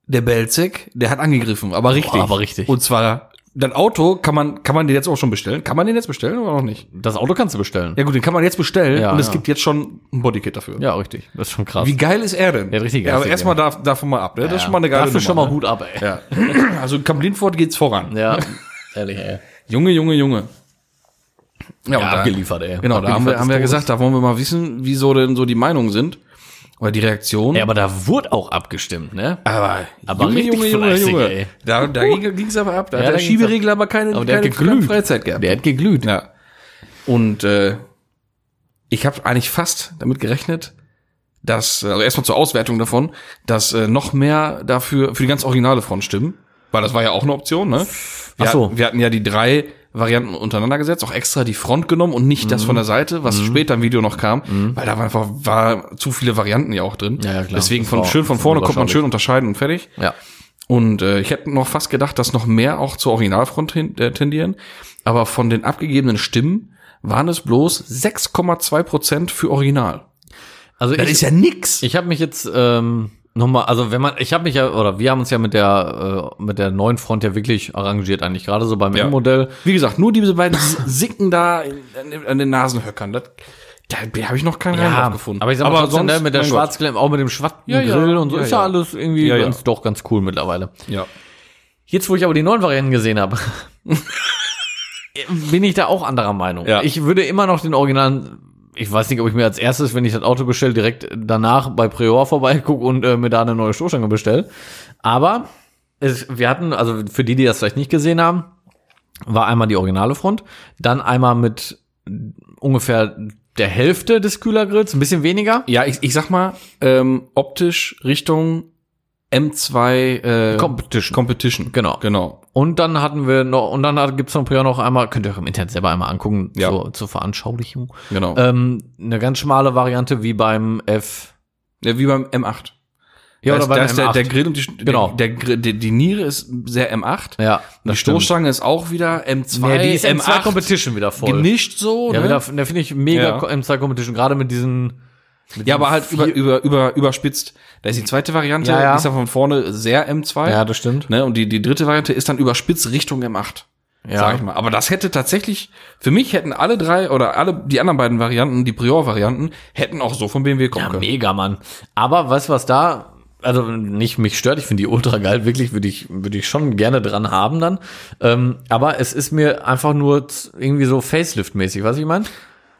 der Belzec, der hat angegriffen, aber richtig. Boah, aber richtig. Und zwar, das Auto kann man, kann man den jetzt auch schon bestellen? Kann man den jetzt bestellen oder noch nicht? Das Auto kannst du bestellen. Ja gut, den kann man jetzt bestellen Ja, und es ja. gibt jetzt schon ein Bodykit dafür. Ja, richtig. Das ist schon krass. Wie geil ist er denn? Ja, richtig Ja, aber geil. erstmal da, davon mal ab, ne? Das ist schon mal eine geile Dafür schon mal Hut ab, ey. ne? Ja. <clears throat> Also Camp Lindford geht's voran. Ja, ehrlich, ey. Junge, Junge, Junge. Ja, Ja, da, abgeliefert, ey. Genau, da haben wir, Abgeliefert haben wir ja gesagt, da wollen wir mal wissen, wieso denn so die Meinungen sind. Oder die Reaktion. Ja, aber da wurde auch abgestimmt, ne? aber, Aber Junge, richtig Junge, Junge, fleißig, Junge. ey. Da, da ging, ging's aber ab. Da Ja, hat der Schieberegler aber keine, Aber der hat keine, geglüht. keine Freizeit gehabt. Der hat geglüht. Ja. Und äh, ich habe eigentlich fast damit gerechnet, dass, also erstmal zur Auswertung davon, dass äh, noch mehr dafür für die ganz originale Front stimmen. Weil das war ja auch eine Option, ne? Wir, Ach so. hatten, wir hatten ja die drei Varianten untereinander gesetzt, auch extra die Front genommen und nicht Mhm. das von der Seite, was später im Video noch kam, weil da war einfach war zu viele Varianten ja auch drin. Ja, ja, klar. Deswegen Das von schön von vorne kommt man schön unterscheiden und fertig. Ja. Und äh, ich hätte noch fast gedacht, dass noch mehr auch zur Originalfront hin, äh, tendieren. Aber von den abgegebenen Stimmen waren es bloß 6,2 Prozent für Original. Also ich, ja nix. ich habe mich jetzt ähm, nochmal, also wenn man, ich habe mich ja, oder wir haben uns ja mit der, äh, mit der neuen Front ja wirklich arrangiert eigentlich, gerade so beim Ja. M-Modell. Wie gesagt, nur diese beiden Sicken da an, den Nasenhöckern. Das, da habe ich noch keinen Reim drauf gefunden. aber ich sag mal trotzdem, ne, mit der mein Gott. Schwarzglem, auch mit dem schwarzen Ja, ja, und so, ja, ist ja, ja. alles irgendwie Ja, ja. ganz, doch ganz cool mittlerweile. Ja. Jetzt, wo ich aber die neuen Varianten gesehen habe, <laughs> <laughs> bin ich da auch anderer Meinung. Ja. Ich würde immer noch den originalen, ich weiß nicht, ob ich mir als erstes, wenn ich das Auto bestelle, direkt danach bei Prior vorbeigucke und äh, mir da eine neue Stoßstange bestelle. Aber es, wir hatten, also für die, die das vielleicht nicht gesehen haben, war einmal die originale Front, dann einmal mit ungefähr der Hälfte des Kühlergrills, ein bisschen weniger. Ja, ich, ich sag mal, ähm, optisch Richtung M2 äh, Competition. Competition. Genau. Genau. Und dann hatten wir noch, und dann gibt's Prior noch einmal, könnt ihr auch im Internet selber einmal angucken, Ja. zur, zur Veranschaulichung. Genau. Ähm, eine ganz schmale Variante wie beim F. ja, wie beim M8. Ja, da oder ist, da ist der, M8. der Grill und die, Genau. der, der, die, Niere ist sehr M8. ja, Die. Stoßstange ist auch wieder M2, Nee, die ist M2 M8 Competition wieder voll. gemischt so. Ja, ne? wieder, der finde ich mega Ja. M2 Competition, gerade mit diesen. Ja, aber halt über, über, über, überspitzt. Da ist die zweite Variante, Ja, ja. die ist ja von vorne sehr M2. Ja, das stimmt. Ne? Und die, die dritte Variante ist dann überspitzt Richtung M8. Ja. Sag ich mal. Aber das hätte tatsächlich, für mich hätten alle drei oder alle die anderen beiden Varianten, die Prior-Varianten, hätten auch so von BMW kommen Ja, können. mega, Mann. Aber weißt du, was da, also nicht mich stört, ich finde die ultra geil, wirklich, würde ich, würde ich schon gerne dran haben dann. Ähm, aber es ist mir einfach nur irgendwie so Facelift-mäßig, weißt du, wie ich meine?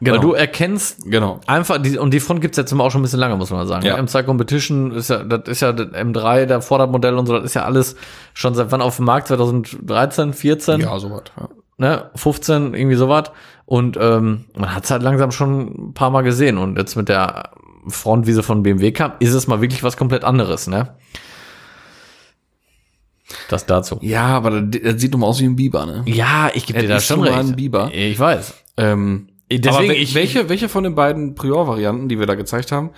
Genau. Weil du erkennst Genau. einfach, die, und die Front gibt's jetzt immer auch schon ein bisschen lange, muss man sagen. Ja. M2 Competition ist ja, das ist ja das M3, der Vordermodell und so, das ist ja alles schon seit wann auf dem Markt? 2013, 14? Ja, sowas. Ja. ne, 15, irgendwie sowas. Und ähm, man hat es halt langsam schon ein paar Mal gesehen. Und jetzt mit der Front, wie sie von BMW kam, ist es mal wirklich was komplett anderes, ne? Das dazu. ja, aber das, das sieht doch mal aus wie ein Biber, ne? Ja, ich gebe dir da ist schon nun mal recht. ein Biber. Ich weiß. Ähm, Deswegen, aber we ich- welche, welche von den beiden Prior-Varianten, die wir da gezeigt haben,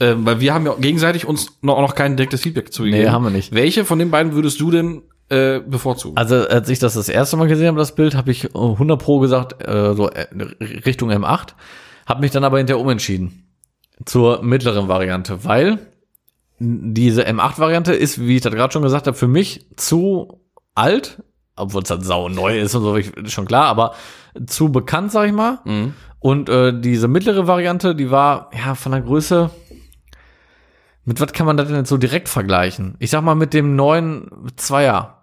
ähm, weil wir haben ja gegenseitig uns noch, noch kein direktes Feedback zugegeben. Nee, haben wir nicht. Welche von den beiden würdest du denn äh, bevorzugen? Also, als ich das das erste Mal gesehen habe, das Bild, habe ich äh, 100 pro gesagt, äh, so äh, Richtung M8. Habe mich dann aber hinterher umentschieden zur mittleren Variante, weil diese M8-Variante ist, wie ich das gerade schon gesagt habe, für mich zu alt, obwohl es halt sau neu ist und so, schon klar, aber zu bekannt, sag ich mal. Mhm. Und äh, diese mittlere Variante, die war ja von der Größe. Mit was kann man das denn jetzt so direkt vergleichen? Ich sag mal mit dem neuen Zweier.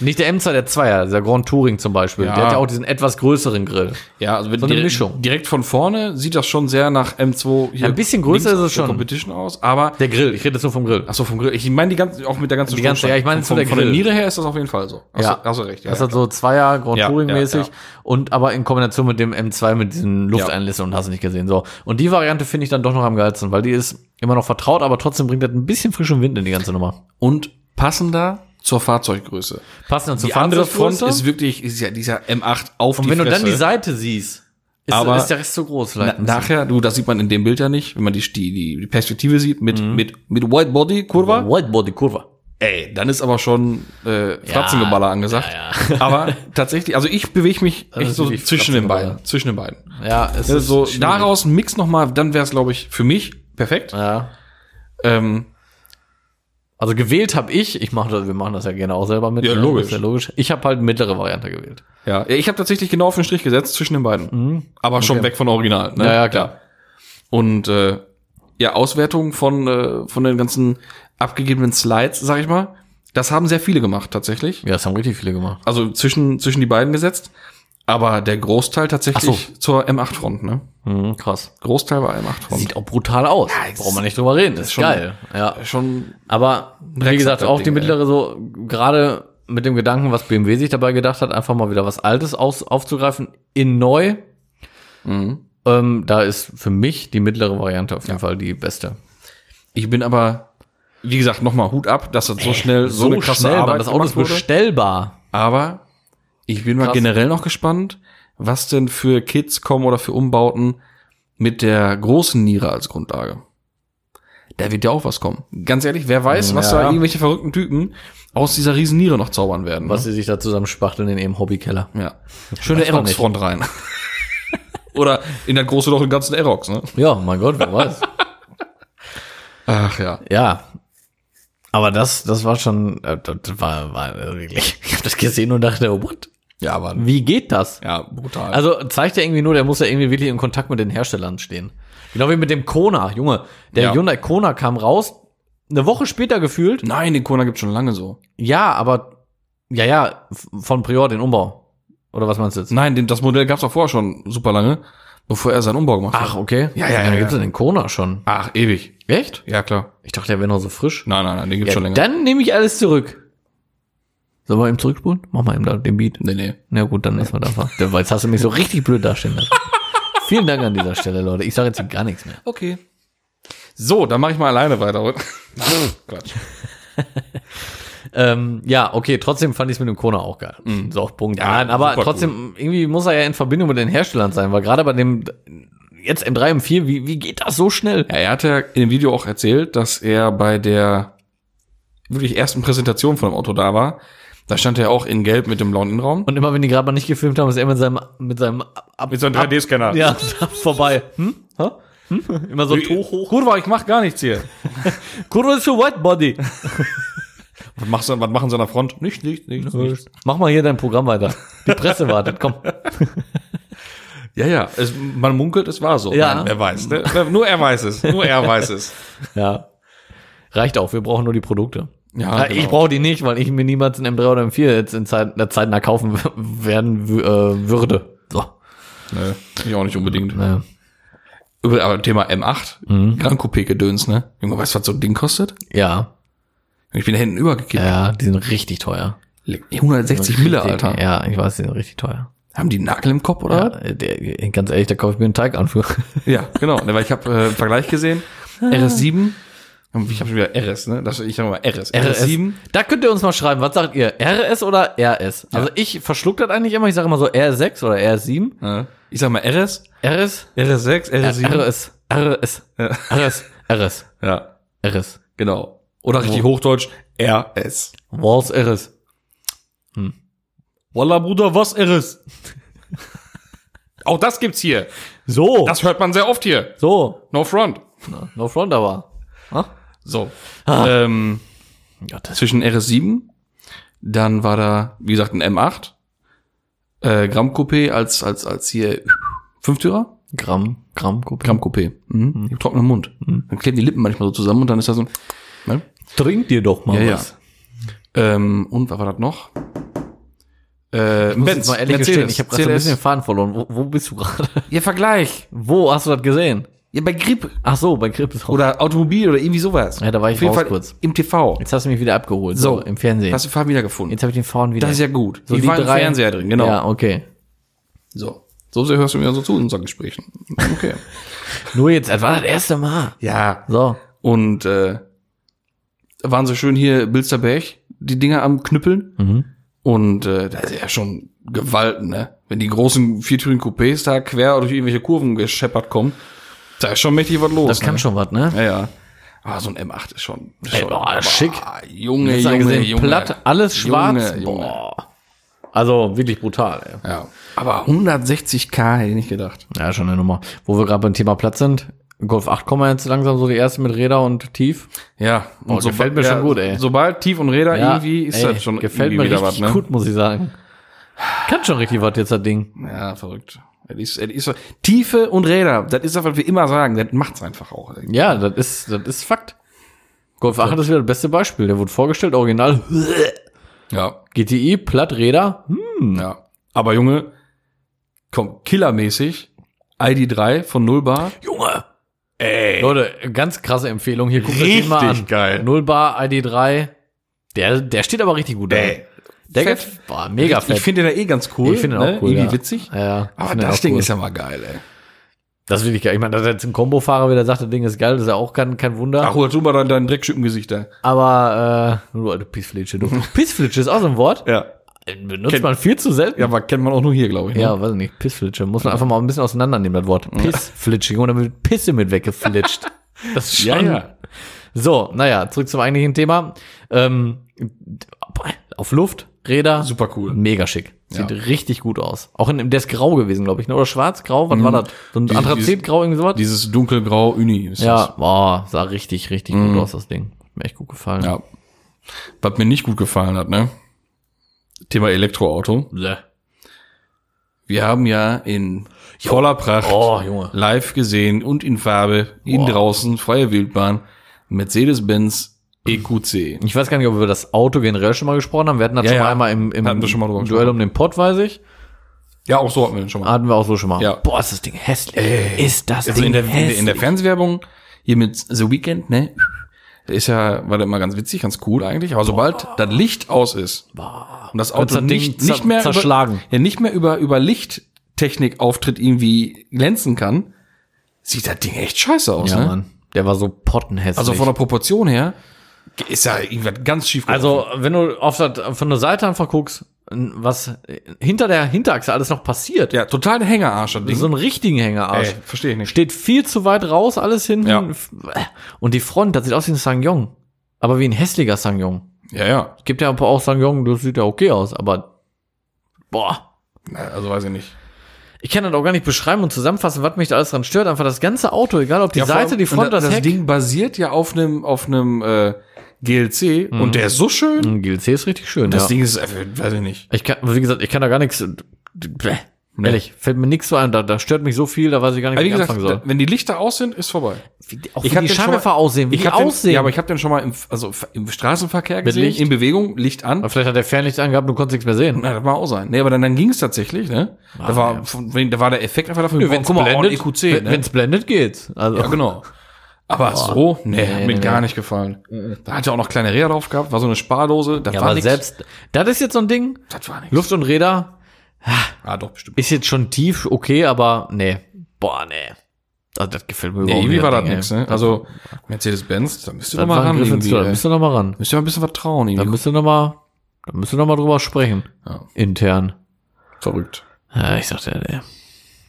Nicht der M2, der Zweier, der Grand Touring zum Beispiel. Ja. Der hat ja auch diesen etwas größeren Grill. Ja, also wenn So eine direkt, Mischung. direkt von vorne sieht das schon sehr nach M2 hier. Ein bisschen größer ist es schon. Competition aus, aber Der Grill, ich rede jetzt nur vom Grill. ach so vom Grill. Ich meine die ganze auch mit der ganzen Die ganze- ja, ich meine von, der von der Grill. Niere her ist das auf jeden Fall so. Hast, Ja. du, hast du recht. Ja, das hat so Zweier, Grand Ja, Touring mäßig. ja. Und aber in Kombination mit dem M2 mit diesen Lufteinlässen und hast du nicht gesehen. So. Und die Variante finde ich dann doch noch am geilsten, weil die ist immer noch vertraut, aber trotzdem bringt das ein bisschen frischen Wind in die ganze Nummer. Und passender zur Fahrzeuggröße. Passend zur Die andere Front ist wirklich ist ja dieser M8 auf Und die wenn du dann Fresse. die Seite siehst, ist, Aber ist der Rest zu groß Na, vielleicht. bisschen. nachher, du, das sieht man in dem Bild ja nicht, wenn man die, die, die Perspektive sieht mit, Mhm. mit, mit White Body Kurva. Whiteboard, die Kurve. Ey, dann ist aber schon äh, Fratzengeballer angesagt. ja, <laughs> Aber tatsächlich, also ich bewege mich echt so zwischen den beiden. Zwischen den beiden. Ja, es Ja, ist so schwierig. daraus ein Mix nochmal, dann wäre es, glaube ich, für mich perfekt. Ja. Ähm, Also gewählt habe ich, ich mache das, wir machen das ja gerne auch selber mit. Ja, ne? logisch. Ja logisch. Ich habe halt mittlere Variante gewählt. ja, ich habe tatsächlich genau auf den Strich gesetzt zwischen den beiden. Aber schon weg von Original. Ne? Mhm. Ja, ja, klar. Und äh, ja, Auswertung von, äh, von den ganzen abgegebenen Slides, sag ich mal, das haben sehr viele gemacht tatsächlich. Ja, das haben richtig viele gemacht. Also zwischen, zwischen die beiden gesetzt. Aber der Großteil tatsächlich Ach zur M8-Front, ne? Mhm, krass. Großteil war M8-Front. Sieht auch brutal aus. es Braucht man nicht drüber reden. Ist schon- geil. Ja. Schon, Aber wie gesagt, das auch Ding, die mittlere so, gerade mit dem Gedanken, was BMW sich dabei gedacht hat, einfach mal wieder was Altes aus, aufzugreifen, in neu. mhm. Ähm, da ist für mich die mittlere Variante auf jeden Fall die beste. ich bin aber, wie gesagt, nochmal Hut ab, dass das so schnell, so, eine krasse schnell. Arbeit das Auto ist bestellbar. Aber ich bin mal Krass. generell noch gespannt, was denn für Kids kommen oder für Umbauten mit der großen Niere als Grundlage. Da wird ja auch was kommen. Ganz ehrlich, wer weiß, was Ja. da irgendwelche verrückten Typen aus dieser riesen Niere noch zaubern werden. Was ne? sie sich da zusammen spachteln in ihrem Hobbykeller. Ja. Schöne Aerox-Front rein. <laughs> Oder in das große Loch den ganzen Aerox, ne? Ja, mein Gott, wer weiß. <laughs> Ach ja. Ja. Aber das, das war schon, äh, das war, war wirklich, ich habe das gesehen und dachte, what? Ja, aber Wie geht das? ja, brutal. Also zeigt ja irgendwie nur, der muss ja irgendwie wirklich in Kontakt mit den Herstellern stehen. Genau wie mit dem Kona, Junge. Der Ja. Hyundai Kona kam raus, eine Woche später gefühlt. Nein, den Kona gibt's schon lange so. Ja, aber, ja, ja, von Prior den Umbau. Oder was meinst du jetzt? Nein, das Modell gab's auch vorher schon super lange, bevor er seinen Umbau gemacht hat. Ach, okay. Ja, ja, ja, Dann ja. gibt's ja den Kona schon. Ach, ewig. Echt? Ja, klar. Ich dachte, der wäre noch so frisch. Nein, nein, nein, den gibt's Ja, schon länger. dann nehme ich alles zurück. Sollen wir ihm zurückspulen? Mach mal ihm da den Beat. nee, nee. Na gut, dann lassen wir das. Der- Jetzt hast du mich so richtig blöd dastehen lassen. <laughs> Vielen Dank an dieser Stelle, Leute. Ich sage jetzt gar nichts mehr. Okay. So, dann mache ich mal alleine weiter. <laughs> Quatsch. Ähm, ja, okay, trotzdem fand ich es mit dem Kona auch geil. So, Punkt. Ja, Nein, aber trotzdem, irgendwie muss er ja in Verbindung mit den Herstellern sein, weil gerade bei dem, jetzt M3, M4, wie, wie geht das so schnell? Ja, er hat ja in dem Video auch erzählt, dass er bei der wirklich ersten Präsentation von dem Auto da war. Da stand er auch in Gelb mit dem blauen Innenraum. Und immer wenn die gerade mal nicht gefilmt haben, ist er mit seinem, mit seinem, ab, Mit so einem 3D-Scanner. ja, <laughs> vorbei. Hm? Hä? Hm? Immer so hoch, hoch. Gut war, ich mach gar nichts hier. Kurve ist für Whitebody. Was, machst du, was machen sie an der Front? Nicht, nicht, nicht. nicht. Mach mal hier dein Programm weiter. Die Presse wartet, komm. <laughs> Ja, ja, es, man munkelt, es war so. Ja. Nein, wer weiß. Ne? Nur er weiß es. Nur er weiß es. <laughs> Ja. Reicht auch, wir brauchen nur die Produkte. Ja, Ja, Ich genau. brauche die nicht, weil ich mir niemals einen M3 oder M4 jetzt in Zeit, der Zeit nach kaufen werden äh, würde. So. Nee, ich auch nicht unbedingt. Ja. Über, aber Thema M8, Mhm. Grand Coupé Gedöns, ne? Junge, weißt du, was so ein Ding kostet? ja, Ich bin da hinten übergekippt. ja, die sind richtig teuer. 160 Mille, Alter. Ja, ich weiß, die sind richtig teuer. Haben die einen Nagel im Kopf, oder? Ja, der, ganz ehrlich, da kaufe ich mir einen Teig an für. Ja, genau. Weil ich habe äh, einen Vergleich gesehen. <laughs> RS7. Ich habe schon wieder RS, ne? Das, ich sag mal RS. RS7. Da könnt ihr uns mal schreiben, was sagt ihr? RS oder RS? Also ich verschluck das eigentlich immer, ich sage immer so R6 oder R7. Ja. Ich sag mal RS. RS? RS6, RS7. RS. RS. RS. RS. Ja, RS. genau. Oder richtig Hochdeutsch RS. Was RS? Walla, Bruder, was RS? Auch das gibt's hier. So. Das hört man sehr oft hier. so. No front. Na, No front aber. Ha? So. Ähm, Ja, das zwischen RS7, dann war da, wie gesagt, ein M8, äh, Gramm Coupé als, als, als hier Fünftürer. Gramm, Gramm, Kopie. Gramm Coupé. Mhm. Ich hab trockenen Mund. Dann kleben die Lippen manchmal so zusammen und dann ist da so ein, ne? Trink dir doch mal Ja, ja. was. Ähm, und was war das noch? Äh, Ich muss jetzt mal ehrlich gestehen, ich habe gerade so ein bisschen den. Faden verloren. Wo, wo bist du gerade? Ja, Vergleich. Wo hast du das gesehen? Ja, bei Grip. Ach so, bei Krips. Oder Automobil oder irgendwie sowas. Ja, da war ich Auf jeden raus Fall kurz. Im TV. Jetzt hast du mich wieder abgeholt. So, im Fernsehen. Hast du Fahren wieder gefunden. Jetzt habe ich den Faden wieder. Das ist ja gut. so die, war im Fernseher drin, genau. Ja, okay. So. So sehr hörst du mir so zu in unseren Gesprächen. Okay. <laughs> Nur jetzt, das war das erste Mal. ja. So. Und äh, waren so schön hier Bilsterberg, die Dinger am Knüppeln. Mhm. Und äh, da ist ja schon Gewalten, ne? Wenn die großen viertürigen Coupés da quer durch irgendwelche Kurven gescheppert kommen, da ist schon mächtig was los. Das kann ne? schon was, ne? Ja, ja. Aber so ein M8 ist schon, ist Ey, schon boah, schick. Junge, Junge, gesehen, Junge. platt, alles schwarz. Junge. Boah. Also wirklich brutal, ey. Ja. Aber 160k hätte ich nicht gedacht. Ja, schon eine Nummer. Wo wir gerade beim Thema Platz sind. Golf 8 kommen jetzt langsam so die ersten mit Räder und tief. Ja. Boah, gefällt mir schon gut, ey. Sobald Tief und Räder Ja, irgendwie ist ey, das schon gefällt mir richtig was, ne? gut, muss ich sagen. Kann schon richtig was jetzt das Ding. Ja, verrückt. Es ist, es ist Tiefe und Räder, das ist das, was wir immer sagen, das macht's einfach auch. Ja, das ist, das ist Fakt. Golf 8 ist wieder das beste Beispiel. Der wurde vorgestellt, original. Ja, GTI, Platträder. Hm. ja. Aber Junge, komm, killermäßig, ID3 von Null Bar. Junge. Ey. Leute, ganz krasse Empfehlung. Hier guckt euch den mal an. Geil. Null Bar ID3. Der, der steht aber richtig gut da. Ey. Der Fett. geht, boah, mega ich, fett. Ich finde den ja eh ganz cool. Ich finde den ne? auch cool. Irgendwie ja. witzig. Ja, ja. Ich Aber das Ding cool. ist ja mal geil, ey. Das ist wirklich geil. Ich meine, dass jetzt ein Kombofahrer wieder sagt, das Ding ist geil, das ist ja auch kein, kein Wunder. Ach, du mal dein, dein Dreckstück im Gesicht da. Aber, äh, du alte Pissflitsche, du. <laughs> Pissflitsche ist auch so ein Wort. Ja. Benutzt Kennt- man viel zu selten. Ja, aber kennt man auch nur hier, glaube ich. Ne? Ja, weiß ich nicht. Pissflitsche. Muss man einfach mal ein bisschen auseinandernehmen, das Wort. Pissflitsche. Und dann wird Pisse mit weggeflitscht. <laughs> Das ist Ja, schon. ja. So, naja, zurück zum eigentlichen Thema. Ähm, auf Luft, Räder. Super cool. Mega schick. Sieht Ja. richtig gut aus. Auch in, der ist grau gewesen, glaube ich, ne? oder schwarz, grau, was Mhm. war das? So ein Anthrazitgrau, irgendwie sowas? Dieses dunkelgrau Uni ist Ja, boah, sah richtig, richtig gut aus, das Ding. Hat Mir echt gut gefallen. Ja. Was mir nicht gut gefallen hat, ne? Thema Elektroauto. Bäh. Wir haben ja in voller Pracht Oh, live gesehen und in Farbe, in Boah. draußen, freie Wildbahn, Mercedes-Benz EQC. Ich weiß gar nicht, ob wir über das Auto generell schon mal gesprochen haben. Wir hatten das Ja, schon mal ja. einmal im, im Duell gesprochen. um den Pott, weiß ich. Ja, auch so hatten wir den schon mal. Hatten wir auch so schon mal. Ja. Boah, ist das Ding hässlich. ist das Also Ding in der, hässlich. in der Fernsehwerbung hier mit The Weekend, ne? Ist ja, war da immer ganz witzig, ganz cool eigentlich. Aber sobald das Licht aus ist und das Auto das nicht, nicht mehr zerschlagen. Über, ja, nicht mehr über, über Lichttechnik auftritt irgendwie glänzen kann, sieht das Ding echt scheiße aus, ja, ne? Mann. Der war so pottenhässlich. Also von der Proportion her ist ja irgendwas ganz schief gelaufen. Also, wenn du auf das, von der Seite einfach guckst, was hinter der Hinterachse alles noch passiert. ja, total der Hängerarsch, das Ding. So einen richtigen Hängerarsch. Ey, verstehe ich nicht. Steht viel zu weit raus, alles hinten. Ja. Und die Front, das sieht aus wie ein Sangyong. Aber wie ein hässlicher Sangyong. Ja, ja. Gibt ja aber auch Sangyong, das sieht ja okay aus, aber boah. Also weiß ich nicht. Ich kann das auch gar nicht beschreiben und zusammenfassen, was mich da alles dran stört. Einfach das ganze Auto, egal ob die Ja, Seite, die Front, das, das Heck. Ding basiert ja auf einem auf einem äh, GLC Mhm. und der ist so schön. Ein GLC ist richtig schön, Das ja. Ding ist, einfach, weiß ich nicht. Ich kann, wie gesagt, ich kann da gar nichts. Bäh, Ehrlich, fällt mir nichts so ein. Da, da stört mich so viel, da weiß ich gar nicht, wie wie ich gesagt, anfangen soll. wenn die Lichter aus sind, ist vorbei. Wie, auch Ich wie die Scheinwerfer mal- aussehen, wie ich die hab den, aussehen. Ja, aber ich habe den schon mal im, also im Straßenverkehr gesehen, Licht? in Bewegung, Licht an. Aber vielleicht hat der Fernlicht angehabt, du konntest nichts mehr sehen. Na, das war auch sein. Nee, aber dann, dann ging es tatsächlich, ne? da, war, ja. von, da war der Effekt einfach dafür, Nö, wenn's guck mal, blendet, oh, ein EQC, wenn, ne? wenn's blendet, geht's. Also, Ja, genau. <laughs> Aber so, nee, hat mir nee, gar nee. nicht gefallen. Da hat ja auch noch kleine Räder drauf gehabt, war so eine Spardose, da ja, war aber nix. selbst, das ist jetzt so ein Ding, das war nichts. Luft und Räder, Ah, doch, bestimmt. ist jetzt schon tief, okay, aber nee. Boah, nee. Also, das gefällt mir Nee, überhaupt irgendwie nicht, war das nichts, ne? Also, Mercedes-Benz, da müsst ihr Das doch mal war ein ran, irgendwie, da müsst ihr noch mal ran. Müsst ihr mal ein bisschen vertrauen, Da irgendwie. müsst ihr noch mal, da müsst ihr noch mal drüber sprechen. Ja. Intern. Verrückt. Ja, ich sagte, nee.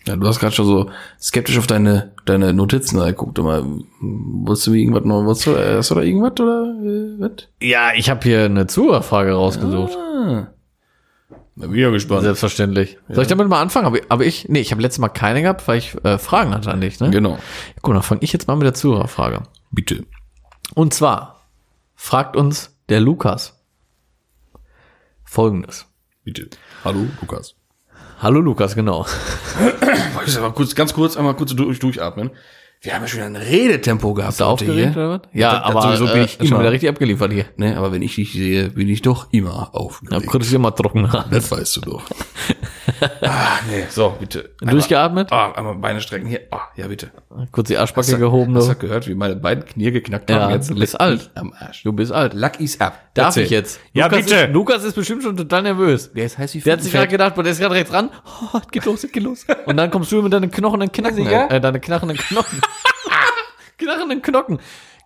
Ja, du hast gerade schon so skeptisch auf deine, deine Notizen geguckt. Mal, wolltest du irgendwas noch, wolltest du, äh, hast du da irgendwas oder, äh, was? Ja, ich habe hier eine Zuhörerfrage rausgesucht. Ah. Na, bin ja gespannt. Selbstverständlich. Soll ich damit mal anfangen? Aber, aber ich, nee, ich habe letztes Mal keine gehabt, weil ich äh, Fragen hatte an dich, ne? Genau. Gut, dann fange ich jetzt mal mit der Zuhörerfrage. Bitte. Und zwar fragt uns der Lukas folgendes. Bitte. Hallo, Lukas. Hallo Lukas, genau. <clears throat> Ich muss aber kurz, ganz kurz, einmal kurz durch, durchatmen. Wir haben ja schon ein Redetempo gehabt. Bist du aufgeregt hier. oder was? Ja, Das- aber sowieso bin äh, ich schon immer. wieder richtig abgeliefert hier. Ne, aber wenn ich dich sehe, bin ich doch immer aufgeregt. kurz hier mal trocken. das weißt du doch. <laughs> ah, nee, so, bitte. Einmal- Durchgeatmet? Ah, einmal Beine strecken hier. Ah, ja, bitte. Kurz die Arschbacke Hast du- gehoben. Hast Du. du gehört, wie meine beiden Knie geknackt Ja, haben? Jetzt du bist alt. Am Arsch. Du bist alt. Luck is up. Darf Erzähl. ich jetzt? Ja, Lukas bitte. Ist, Lukas ist bestimmt schon total nervös. Der ist heiß wie Der hat sich gerade gedacht, der ist gerade rechts ran. Oh, es geht los, es geht los. <laughs> Und dann kommst du mit deinen knochenden Knacken. sicher? Äh, deine knarrenden Knochen. <laughs> knarrenden Knochen.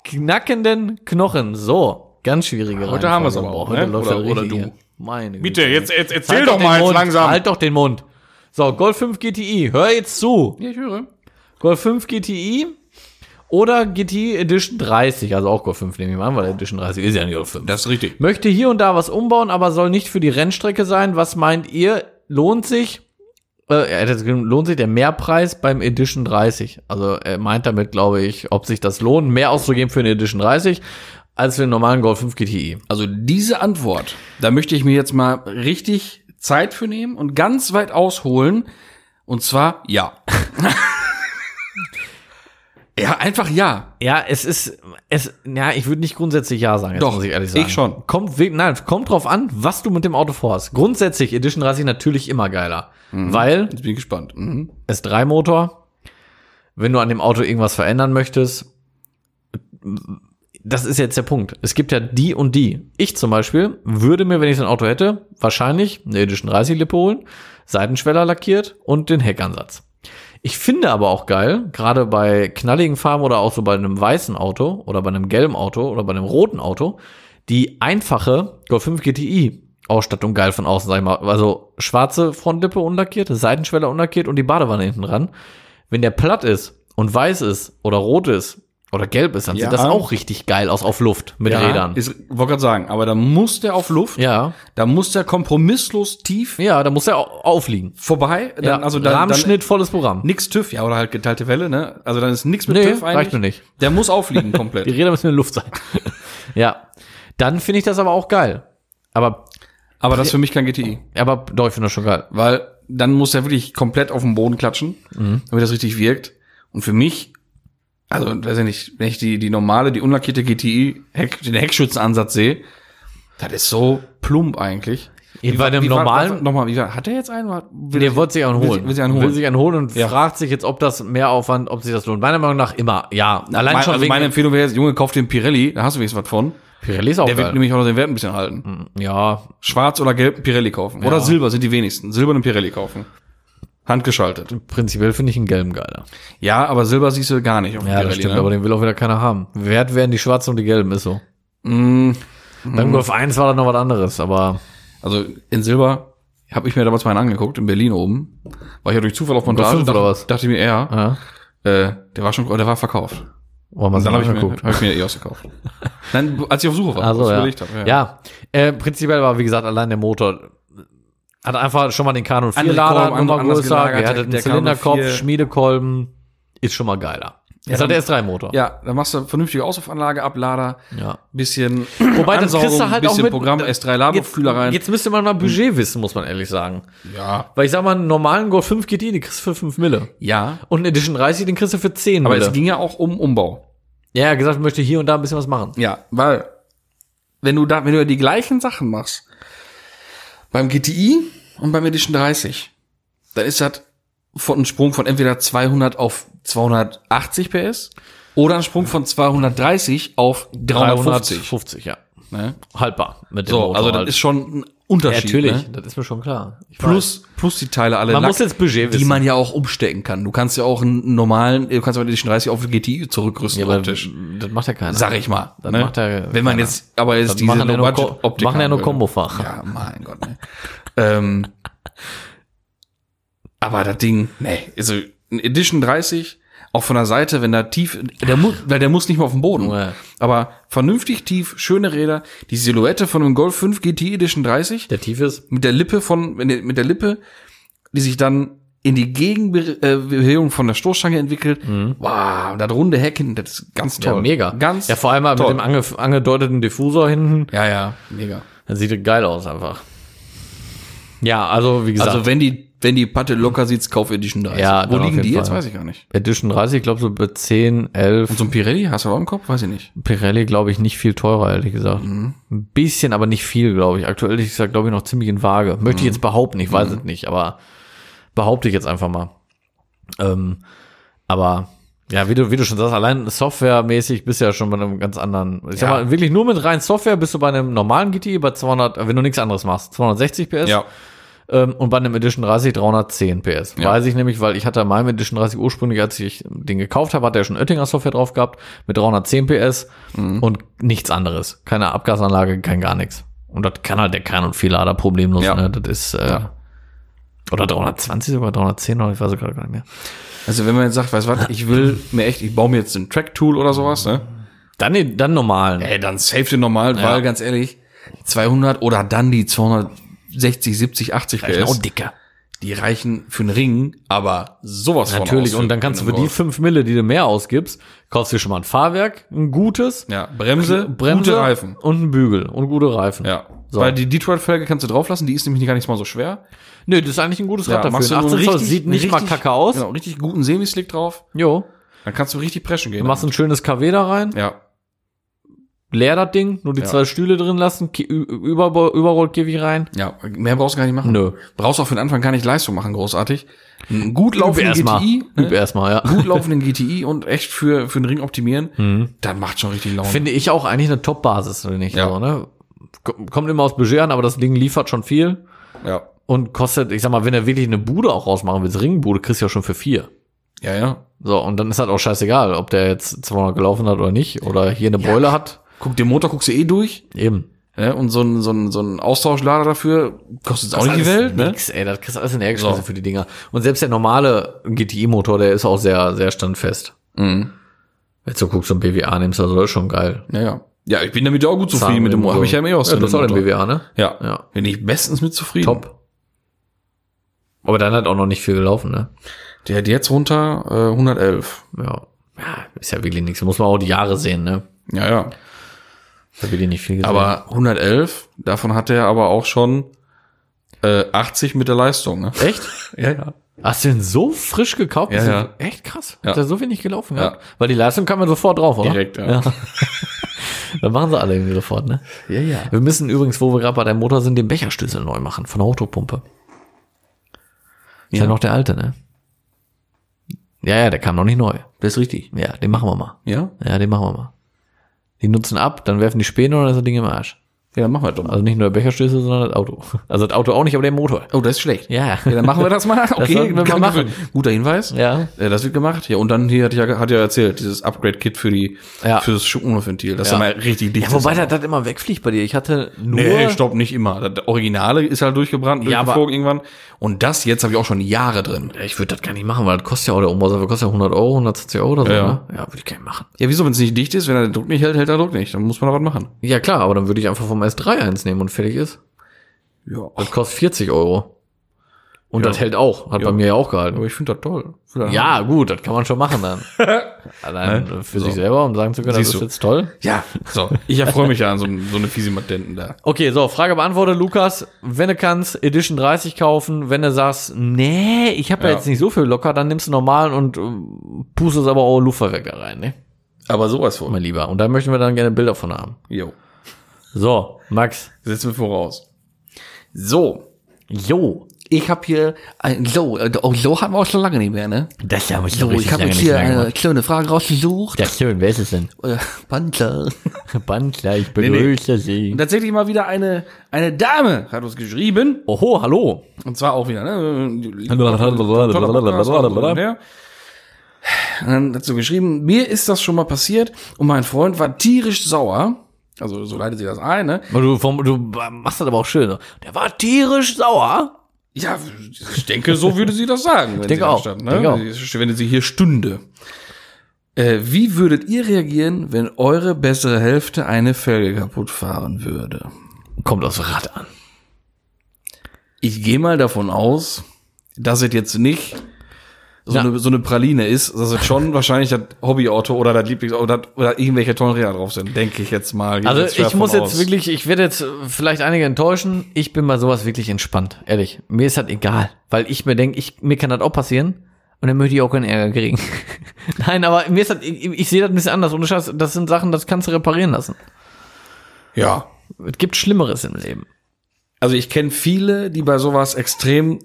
Knackenden Knochen. So, ganz schwierige Heute haben wir's Reihenfolge. aber auch, Heute ne? läuft Oder- der oder du. hier. Meine Bitte, Güte. jetzt, jetzt erzähl Halt doch mal den jetzt langsam. Halt doch den Mund. So, Golf 5 GTI. Hör jetzt zu. Ja, ich höre. Golf 5 GTI oder GTI Edition 30. Also auch Golf 5 nehme ich mal an, weil Edition 30 ist ja nicht Golf 5. Das ist richtig. Möchte hier und da was umbauen, aber soll nicht für die Rennstrecke sein. Was meint ihr? Lohnt sich? Äh, geschrieben, lohnt sich der Mehrpreis beim Edition 30? Also er meint damit, glaube ich, ob sich das lohnt, mehr auszugeben für eine Edition 30 als für den normalen Golf 5 GTI. Also diese Antwort, da möchte ich mir jetzt mal richtig Zeit für nehmen und ganz weit ausholen. Und zwar ja. <laughs> ja, einfach ja. Ja, es ist, es, ja, ich würde nicht grundsätzlich ja sagen, jetzt Doch, muss ich ehrlich sagen. ich schon. Kommt, nein, kommt drauf an, was du mit dem Auto vorhast. Grundsätzlich Edition 30 natürlich immer geiler, weil Jetzt bin ich gespannt. Mhm. S3-Motor. Wenn du an dem Auto irgendwas verändern möchtest, das ist jetzt der Punkt. Es gibt ja die und die. Ich zum Beispiel würde mir, wenn ich so ein Auto hätte, wahrscheinlich eine Edition 30 Lippe holen, Seitenschweller lackiert und den Heckansatz. Ich finde aber auch geil, gerade bei knalligen Farben oder auch so bei einem weißen Auto oder bei einem gelben Auto oder bei einem roten Auto, die einfache Golf 5 GTI Ausstattung geil von außen, sag ich mal. Also schwarze Frontlippe unlackiert, Seitenschweller unlackiert und die Badewanne hinten dran. Wenn der platt ist und weiß ist oder rot ist oder gelb ist, dann Ja. sieht das auch richtig geil aus auf Luft mit Rädern. Ist, wollte gerade sagen, aber da muss der auf Luft, ja, da muss der kompromisslos tief ja, da muss er au- aufliegen. vorbei. Dann, Ja, also dann, Rahmenschnitt, volles Programm. dann nix TÜV, ja, oder halt geteilte Welle, ne? Also dann ist nix mit Nee, TÜV eigentlich. reicht mir nicht. Der muss aufliegen Die komplett. Räder müssen in der Luft sein. <laughs> ja, dann finde ich das aber auch geil. Aber, Aber das ist für mich kein GTI. aber doch, ich finde das schon geil. Weil dann muss er wirklich komplett auf den Boden klatschen, Mhm. damit das richtig wirkt. Und für mich, also weiß ich nicht, wenn ich die, die normale, die unlackierte GTI, Heck, den Heckschützenansatz sehe, das ist so plump eigentlich. Bei einem wie war- normalen- nochmal, wie war, hat er jetzt einen? Will Der er- wollte sich einen will, holen. Will sich einen holen. Will sich einen holen und Ja. fragt sich jetzt, ob das mehr Aufwand, ob sich das lohnt. Meiner Meinung nach immer, ja. Allein mein, schon also wegen meine Empfehlung wäre jetzt, Junge, kauf den Pirelli, da hast du wenigstens was von. Pirelli ist auch Der wird geil. nämlich auch noch den Wert ein bisschen halten. Ja, Schwarz oder gelb Pirelli kaufen. Oder Silber sind die wenigsten. Silber und Pirelli kaufen. Handgeschaltet. prinzipiell finde ich einen gelben geiler. Ja, aber Silber siehst du gar nicht auf Ja, das stimmt, ne? aber den will auch wieder keiner haben. Wert werden die schwarzen und die gelben, ist so. Mm, Beim Golf 1 war da noch was anderes, aber Also in Silber habe ich mir damals mal einen angeguckt, in Berlin oben. War ich ja durch Zufall auf Montage. fünf oder dachte, was? dachte ich mir, ja, ja, äh, der war schon, der war verkauft. wir Und dann habe ich, mir- hab ich mir EOS gekauft. <laughs> Nein, als ich auf Suche war, Also, ja. hab, ja. ja. Äh, prinzipiell war, wie gesagt, allein der Motor hat einfach schon mal den Canon 4 Andere Lader anders größer, er hatte einen Zylinderkopf, 4. Schmiedekolben, ist schon mal geiler. ist halt der S3-Motor. Ja, dann machst du vernünftige Auslaufanlage, Ablader, Ja. bisschen Wobei, das kriegst du halt auch bisschen mit- Programm, S3 Ladeluftfühler rein. Jetzt müsste man mal Budget wissen, muss man ehrlich sagen. ja. Weil ich sag mal, einen normalen Golf 5 GTI, den kriegst du für 5 Mille. Ja, Und einen Edition 30, den kriegst du für 10 aber Mille. es ging ja auch um Umbau. ja, er hat gesagt, ich möchte hier und da ein bisschen was machen. Ja, weil wenn du da, wenn du die gleichen Sachen machst, beim GTI und beim Edition 30, dann ist das von ein Sprung von entweder 200 auf 280 PS oder ein Sprung von 230 auf 350. 350, ja. Ne? Haltbar mit dem So, Motor also das halt. ist schon ein Ja, Unterschied. natürlich, Ne? das ist mir schon klar. Ich weiß. Plus, plus die Teile alle Man Lack, muss jetzt Budget die wissen. man ja auch umstecken kann. Du kannst ja auch einen normalen, du kannst aber Edition 30 auf GTI zurückrüsten ja, optisch. das macht ja keiner. Sag ich mal. Das ne? macht ja Wenn man keiner. jetzt, aber jetzt Das diese machen ja nur, Ko No-Budget-Optik machen ja nur. Kombofach. Ja, mein Gott, ne. <laughs> ähm, aber das Ding, ne, also ein Edition 30, auch von der Seite, wenn da tief, der muss, weil der muss nicht mal auf dem Boden. Ja. Aber vernünftig tief, schöne Räder, die Silhouette von einem Golf 5 GT Edition 30, Der tief ist. mit der Lippe von, mit der Lippe, die sich dann in die Gegenbewegung von der Stoßstange entwickelt. Wow, das runde Heck hinten, das ist ganz toll. Mhm. Ja, mega. Ganz Ja, vor allem mal mit toll. dem ange angedeuteten Diffusor hinten. Ja, ja, mega. Das sieht geil aus einfach. Ja, also wie gesagt, Also wenn die, wenn die Patte locker sitzt, kauf Edition 30. Ja, Wo liegen die jeden jetzt? Fall. Weiß ich gar nicht. Edition 30, ich glaube so bei 10, 11. Und so ein Pirelli, hast du auch im Kopf? Weiß ich nicht. Pirelli, glaube ich, nicht viel teurer, ehrlich gesagt. Mhm. Ein bisschen, aber nicht viel, glaube ich. Aktuell ist er, glaube ich, noch ziemlich in Waage. Möchte ich Mhm. jetzt behaupten, ich weiß es nicht, aber behaupte ich jetzt einfach mal. Ähm, aber ja, wie du, wie du schon sagst, allein softwaremäßig bist du ja schon bei einem ganz anderen. Ich sag Ja. mal, wirklich nur mit rein Software bist du bei einem normalen GTI bei 200, wenn du nichts anderes machst, 260 PS. Ähm, und bei einem Edition 30 310 PS. Ja. Weiß ich nämlich, weil ich hatte in meinem Edition 30 ursprünglich, als ich den gekauft habe, hat er schon Oettinger Software drauf gehabt mit 310 PS Mhm. und nichts anderes. Keine Abgasanlage, kein gar nichts. Und das kann halt der Canon 4 Lader problemlos. Ja. Ne? Das ist äh, Ja. oder 320 sogar 310 oder ich weiß es gerade gar nicht mehr. Also wenn man jetzt sagt, weißt du was, ich will mir echt, ich baue mir jetzt ein Track-Tool oder sowas, ne? Dann den- dann normalen. Ey, dann safe den normal, Ja. weil ganz ehrlich, 200 oder dann die 260, 70, 80 Genau PS, dicker. die reichen für einen Ring, aber sowas von Natürlich. Und dann kannst du für die einen 5 Mille, die du mehr ausgibst, kaufst du schon mal ein Fahrwerk, ein gutes. Ja, Bremse, Bremse gute Reifen. und ein Bügel und gute Reifen. Ja. So. Weil die Detroit-Felge kannst du drauflassen, die ist nämlich gar nicht mal so schwer. Nö, das ist eigentlich ein gutes Rad dafür. machst Ein du 18 einen Zoll richtig- sieht nicht richtig, mal kacke aus. Genau, richtig guten Semislick drauf. Jo. Dann kannst du richtig preschen gehen. Du machst ein schönes KW da rein, ja. Leer das Ding, nur die Ja. zwei Stühle drin lassen, über Überrollkäfig rein. Ja, mehr brauchst du gar nicht machen. Nö. Brauchst auch für den Anfang gar nicht Leistung machen, großartig. Einen gut laufenden. GTI, Übe ne? erstmal, ja. gut laufenden GTI und echt für, für den Ring optimieren, Mhm. dann macht schon richtig Laune. Finde ich auch eigentlich eine Top-Basis, oder nicht? Ja. So, ne? Ko- Kommt immer aus Budget an, aber das Ding liefert schon viel ja. und kostet, ich sag mal, wenn er wirklich eine Bude auch rausmachen willst, Ringbude, kriegst du ja schon für vier. Ja, ja. So, und dann ist halt auch scheißegal, ob der jetzt 200 gelaufen hat oder nicht, oder hier eine Beule hat. Guck, den Motor guckst du eh durch. Eben. Ja, und so ein, so ein, so ein Austauschlader dafür kostet auch nicht die Welt, ne? Nix, ey, das kriegst du alles in Ärgerschlüsse So. für die Dinger. Und selbst der normale GTI-Motor, der ist auch sehr, sehr standfest. Mhm. Wenn du guckst, so ein BWA nimmst, also das ist schon geil. Ja, ja. Ja, ich bin damit auch gut zufrieden Zahlen mit dem Motor. Habe ich ja immer auch ja, das ist auch ein BWA, ne? Ja. Ja. Bin ich bestens mit zufrieden. Top. Aber dann hat auch noch nicht viel gelaufen, ne? Der hat jetzt runter äh, 111. Ja. Ja, ist ja wirklich nichts. Muss man auch die Jahre sehen, ne? Ja, ja. Da will ich nicht viel gesehen. Aber 111, davon hat er aber auch schon äh, 80 mit der Leistung. Ne? echt? <laughs> Ja, ja. Hast du den so frisch gekauft? Ja, ja. Echt krass. Ja. Hat der so wenig gelaufen, Ja. ja? Weil die Leistung kam man sofort drauf, oder? Direkt, ja. <laughs> Dann machen sie alle irgendwie sofort, ne? Ja, ja. Wir müssen übrigens, wo wir gerade bei deinem Motor sind, den Becherschlüssel neu machen von der Hochdruckpumpe. Ist ja. Ja. noch der alte, ne? Ja, ja, der kam noch nicht neu. Das ist richtig. Ja, den machen wir mal. Ja? Ja, den machen wir mal. Die nutzen ab, dann werfen die Späne und ist das Ding im Arsch. Ja, dann machen wir doch mal. Also nicht nur der Becherschlüssel, sondern das Auto. Also das Auto auch nicht, aber der Motor. Oh, das ist schlecht. Ja. Ja, dann machen wir das mal. <laughs> Okay, sollten wir mal machen. Guter Hinweis. Ja. Äh, das wird gemacht. Ja, und dann hier hat ja, hat ja erzählt, dieses Upgrade-Kit für die, Ja. für das Schuppenventil. Das Ja. ist mal richtig dicht. Ja, wobei das, das immer wegfliegt bei dir. Ich hatte nur. Nee, stopp, nicht immer. Das Originale ist halt durchgebrannt, Ja, durchgeflogen irgendwann. Und das jetzt habe ich auch schon Jahre drin. Ja, ich würde das gar nicht machen, weil das kostet ja auch der Umbau. Das kostet ja 100 Euro, 120 Euro oder so, Ja, ja. ne? Ja, würde ich gar nicht machen. Ja, wieso, wenn es nicht dicht ist, wenn er den Druck nicht hält, hält er den Druck nicht. Dann muss man da was machen. Ja, klar, aber dann würde ich einfach vom S3 eins nehmen und fertig ist. Ja. Das kostet 40 Euro. Und Ja. das hält auch. Hat Ja. bei mir ja auch gehalten. Aber ich finde das toll. Ja, gut, das kann man schon machen dann. <laughs> Allein Ne? für So. sich selber, um sagen zu können, das Siehst ist du. jetzt toll. Ja, so. Ich erfreue mich ja an so, so eine fiese Matenten da. Okay, so, Frage beantwortet, Lukas. Wenn du kannst, Edition 30 kaufen. Wenn du sagst, nee, ich habe ja. Ja. jetzt nicht so viel locker, dann nimmst du normalen und äh, pustest aber auch Luftverwecker rein, ne? Aber sowas von. Mein Lieber. Und da möchten wir dann gerne Bilder von haben. Jo. So, Max. Setzen wir voraus. So. Jo. Ich habe hier ein So, äh, oh, so haben wir auch schon lange nicht mehr, ne? Das haben wir So, ich habe jetzt hier eine kleine Frage rausgesucht. Ja, schön. Wer ist es denn? Äh, Panzer. <laughs> Ich nee. begrüße Sie. Und tatsächlich mal wieder eine, eine Dame hat uns geschrieben. Oho, hallo. Und zwar auch wieder, ne? Und dann hat sie geschrieben, mir ist das schon mal passiert und mein Freund war tierisch sauer. Also so leitet sie das ein, ne? Du, vom, du machst das aber auch schön. Der war tierisch sauer. Ja, ich denke, so würde sie das sagen. Wenn denke auch, Stand, denke auch. ne? Wenn sie hier stünde. Äh, wie würdet ihr reagieren, wenn eure bessere Hälfte eine Felge kaputt fahren würde? Kommt aufs Rad an. Ich gehe mal davon aus, dass es jetzt nicht so, Ja. eine, so eine Praline ist, dass es schon <laughs> wahrscheinlich das Hobbyauto oder das Lieblingsauto oder, oder irgendwelche tollen Räder drauf sind, denke ich jetzt mal. Gehe Also jetzt ich muss jetzt aus. wirklich, ich werde jetzt vielleicht einige enttäuschen. Ich bin bei sowas wirklich entspannt, ehrlich. Mir ist das egal, weil ich mir denke, ich, mir kann das auch passieren und dann möchte ich auch keinen Ärger kriegen. <laughs> Nein, aber mir ist das, ich, ich sehe das ein bisschen anders. Ohne Scheiß, das sind Sachen, das kannst du reparieren lassen. Ja. Es gibt Schlimmeres im Leben. Also ich kenne viele, die bei sowas extrem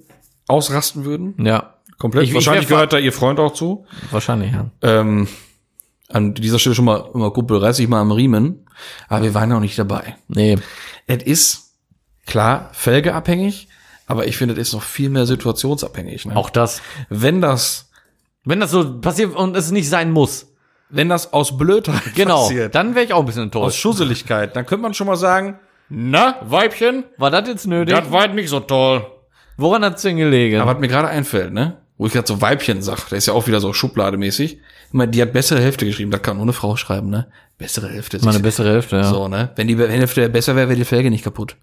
ausrasten würden. Ja, Komplett. Ich- ich Wahrscheinlich wär- gehört da ihr Freund auch zu. wahrscheinlich, ja. Ähm, an dieser Stelle schon mal, immer Kumpel, reiß dich mal am Riemen. Aber wir waren noch nicht dabei. Nee, Es ist, klar, felgeabhängig, aber ich finde, es ist noch viel mehr situationsabhängig. Ne? auch das. wenn das, Wenn das so passiert und es nicht sein muss. wenn das aus Blödheit Genau, passiert, dann wäre ich auch ein bisschen aus enttäuscht. Schusseligkeit, dann könnte man schon mal sagen, na, Weibchen, War das jetzt nötig? das war nicht so toll. Woran hat's denn gelegen? Aber was mir gerade einfällt, ne, wo ich gerade so Weibchen sag, der ist ja auch wieder so schublademäßig. Ich meine, die hat bessere Hälfte geschrieben, das kann nur eine Frau schreiben, ne? Bessere Hälfte. Meine bessere Hälfte, ja. So, ne? Wenn die Hälfte besser wäre, wäre die Felge nicht kaputt.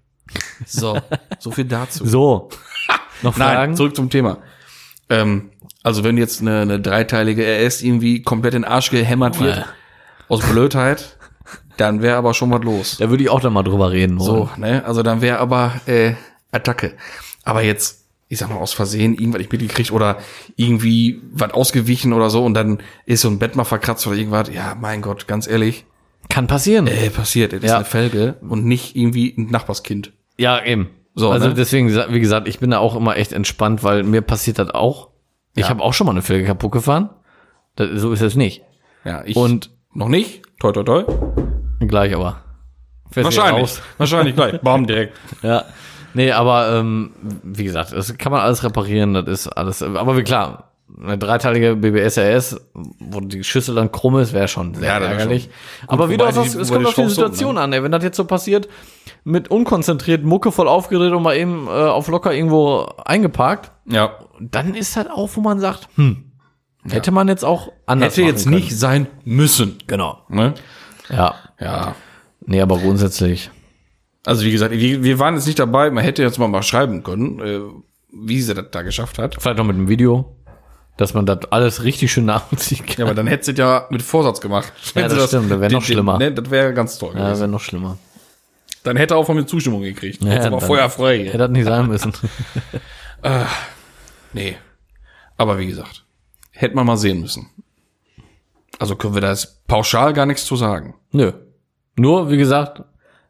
So, <laughs> so viel dazu. So. <laughs> Noch Nein, Fragen? zurück zum Thema. Ähm, also wenn jetzt eine, eine dreiteilige RS irgendwie komplett in den Arsch gehämmert wird, Äh. aus Blödheit, dann wäre aber schon was los. Da würde ich auch dann mal drüber reden wollen. So, ne? Also dann wäre aber äh, Attacke. Aber jetzt, ich sag mal, aus Versehen irgendwas nicht mitgekriegt oder irgendwie was ausgewichen oder so und dann ist so ein Bett mal verkratzt oder irgendwas. Ja, mein Gott, ganz ehrlich, Kann passieren. äh, passiert. Das ist Ja. eine Felge und nicht irgendwie ein Nachbarskind. Ja, eben. So, also ne? deswegen, wie gesagt, ich bin da auch immer echt entspannt, weil mir passiert das auch. Ich Ja. habe auch schon mal eine Felge kaputt gefahren. Das, so ist es nicht. Ja, ich Und noch nicht. Toi, toi, toi. gleich aber. Fährst Wahrscheinlich. Wahrscheinlich gleich. Bam, direkt. Ja. Nee, aber ähm, wie gesagt, das kann man alles reparieren, das ist alles. Aber wie klar, eine dreiteilige BBS RS, wo die Schüssel dann krumm ist, wäre schon sehr Ja, das ärgerlich. schon- aber Gut, wie du wobei auch die- sagst, es kommt auf die um, Situation an, ey. wenn das jetzt so passiert, mit unkonzentriert, Mucke voll aufgedreht und mal eben äh, auf locker irgendwo eingeparkt, Ja. dann ist halt auch, wo man sagt, hm, Hätte man jetzt auch anders Hätte jetzt machen nicht sein müssen. können. Genau. Ne? Ja. Ja. Nee, aber grundsätzlich. Also wie gesagt, wir, wir waren jetzt nicht dabei. Man hätte jetzt mal, mal schreiben können, äh, wie sie das da geschafft hat. Vielleicht noch mit dem Video, dass man das alles richtig schön nachvollziehen kann. Ja, aber dann hätte sie das ja mit Vorsatz gemacht. Wenn das sie stimmt, das wär den- noch schlimmer. Ne, das wäre ganz toll. Ja, gewesen. wäre noch schlimmer. Dann hätte er auch von mir Zustimmung gekriegt. Ja, Jetzt aber dann- feuerfrei. Hätte das nicht sein müssen. <laughs> Nee. Aber wie gesagt, hätte man mal sehen müssen. Also können wir da jetzt pauschal gar nichts zu sagen. Nö. Nur, wie gesagt,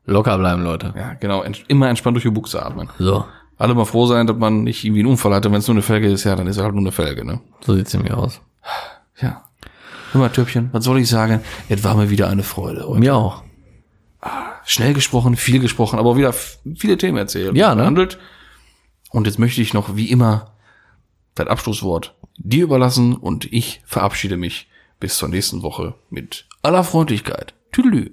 locker bleiben, Leute. Ja, genau. Ent immer entspannt durch die Buchse atmen. So. Alle mal froh sein, dass man nicht irgendwie einen Unfall hatte. Wenn es nur eine Felge ist, ja, dann ist es halt nur eine Felge, ne? So sieht's nämlich aus. Ja. Hör mal, Töpfchen, was soll ich sagen? Es war mir wieder eine Freude. heute. Mir auch. Schnell gesprochen, viel gesprochen, aber wieder viele Themen erzählt. Ja, ne? behandelt. Und jetzt möchte ich noch, wie immer, das Abschlusswort dir überlassen und ich verabschiede mich bis zur nächsten Woche mit aller Freundlichkeit. Tüdelü.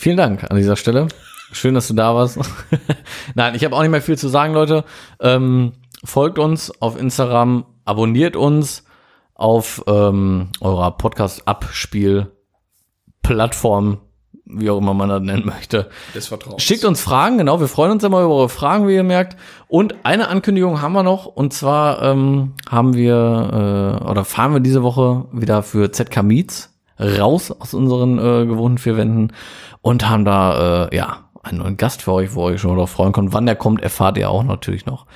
Vielen Dank an dieser Stelle. Schön, dass du da warst. <laughs> Nein, ich habe auch nicht mehr viel zu sagen, Leute. Ähm, folgt uns auf Instagram, abonniert uns auf ähm, eurer Podcast-Abspiel-Plattform, wie auch immer man das nennen möchte. Des Vertrauens. Schickt uns Fragen, genau. Wir freuen uns immer über eure Fragen, wie ihr merkt. Und eine Ankündigung haben wir noch. Und zwar ähm, haben wir äh, oder fahren wir diese Woche wieder für ZK Meets raus aus unseren äh, gewohnten vier Wänden und haben da äh, ja einen neuen Gast für euch, wo ihr euch schon darauf freuen könnt. Wann der kommt, erfahrt ihr auch natürlich noch.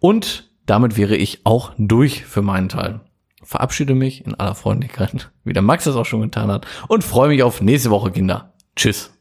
Und damit wäre ich auch durch für meinen Teil. Verabschiede mich in aller Freundlichkeit, wie der Max das auch schon getan hat, und freue mich auf nächste Woche, Kinder. Tschüss.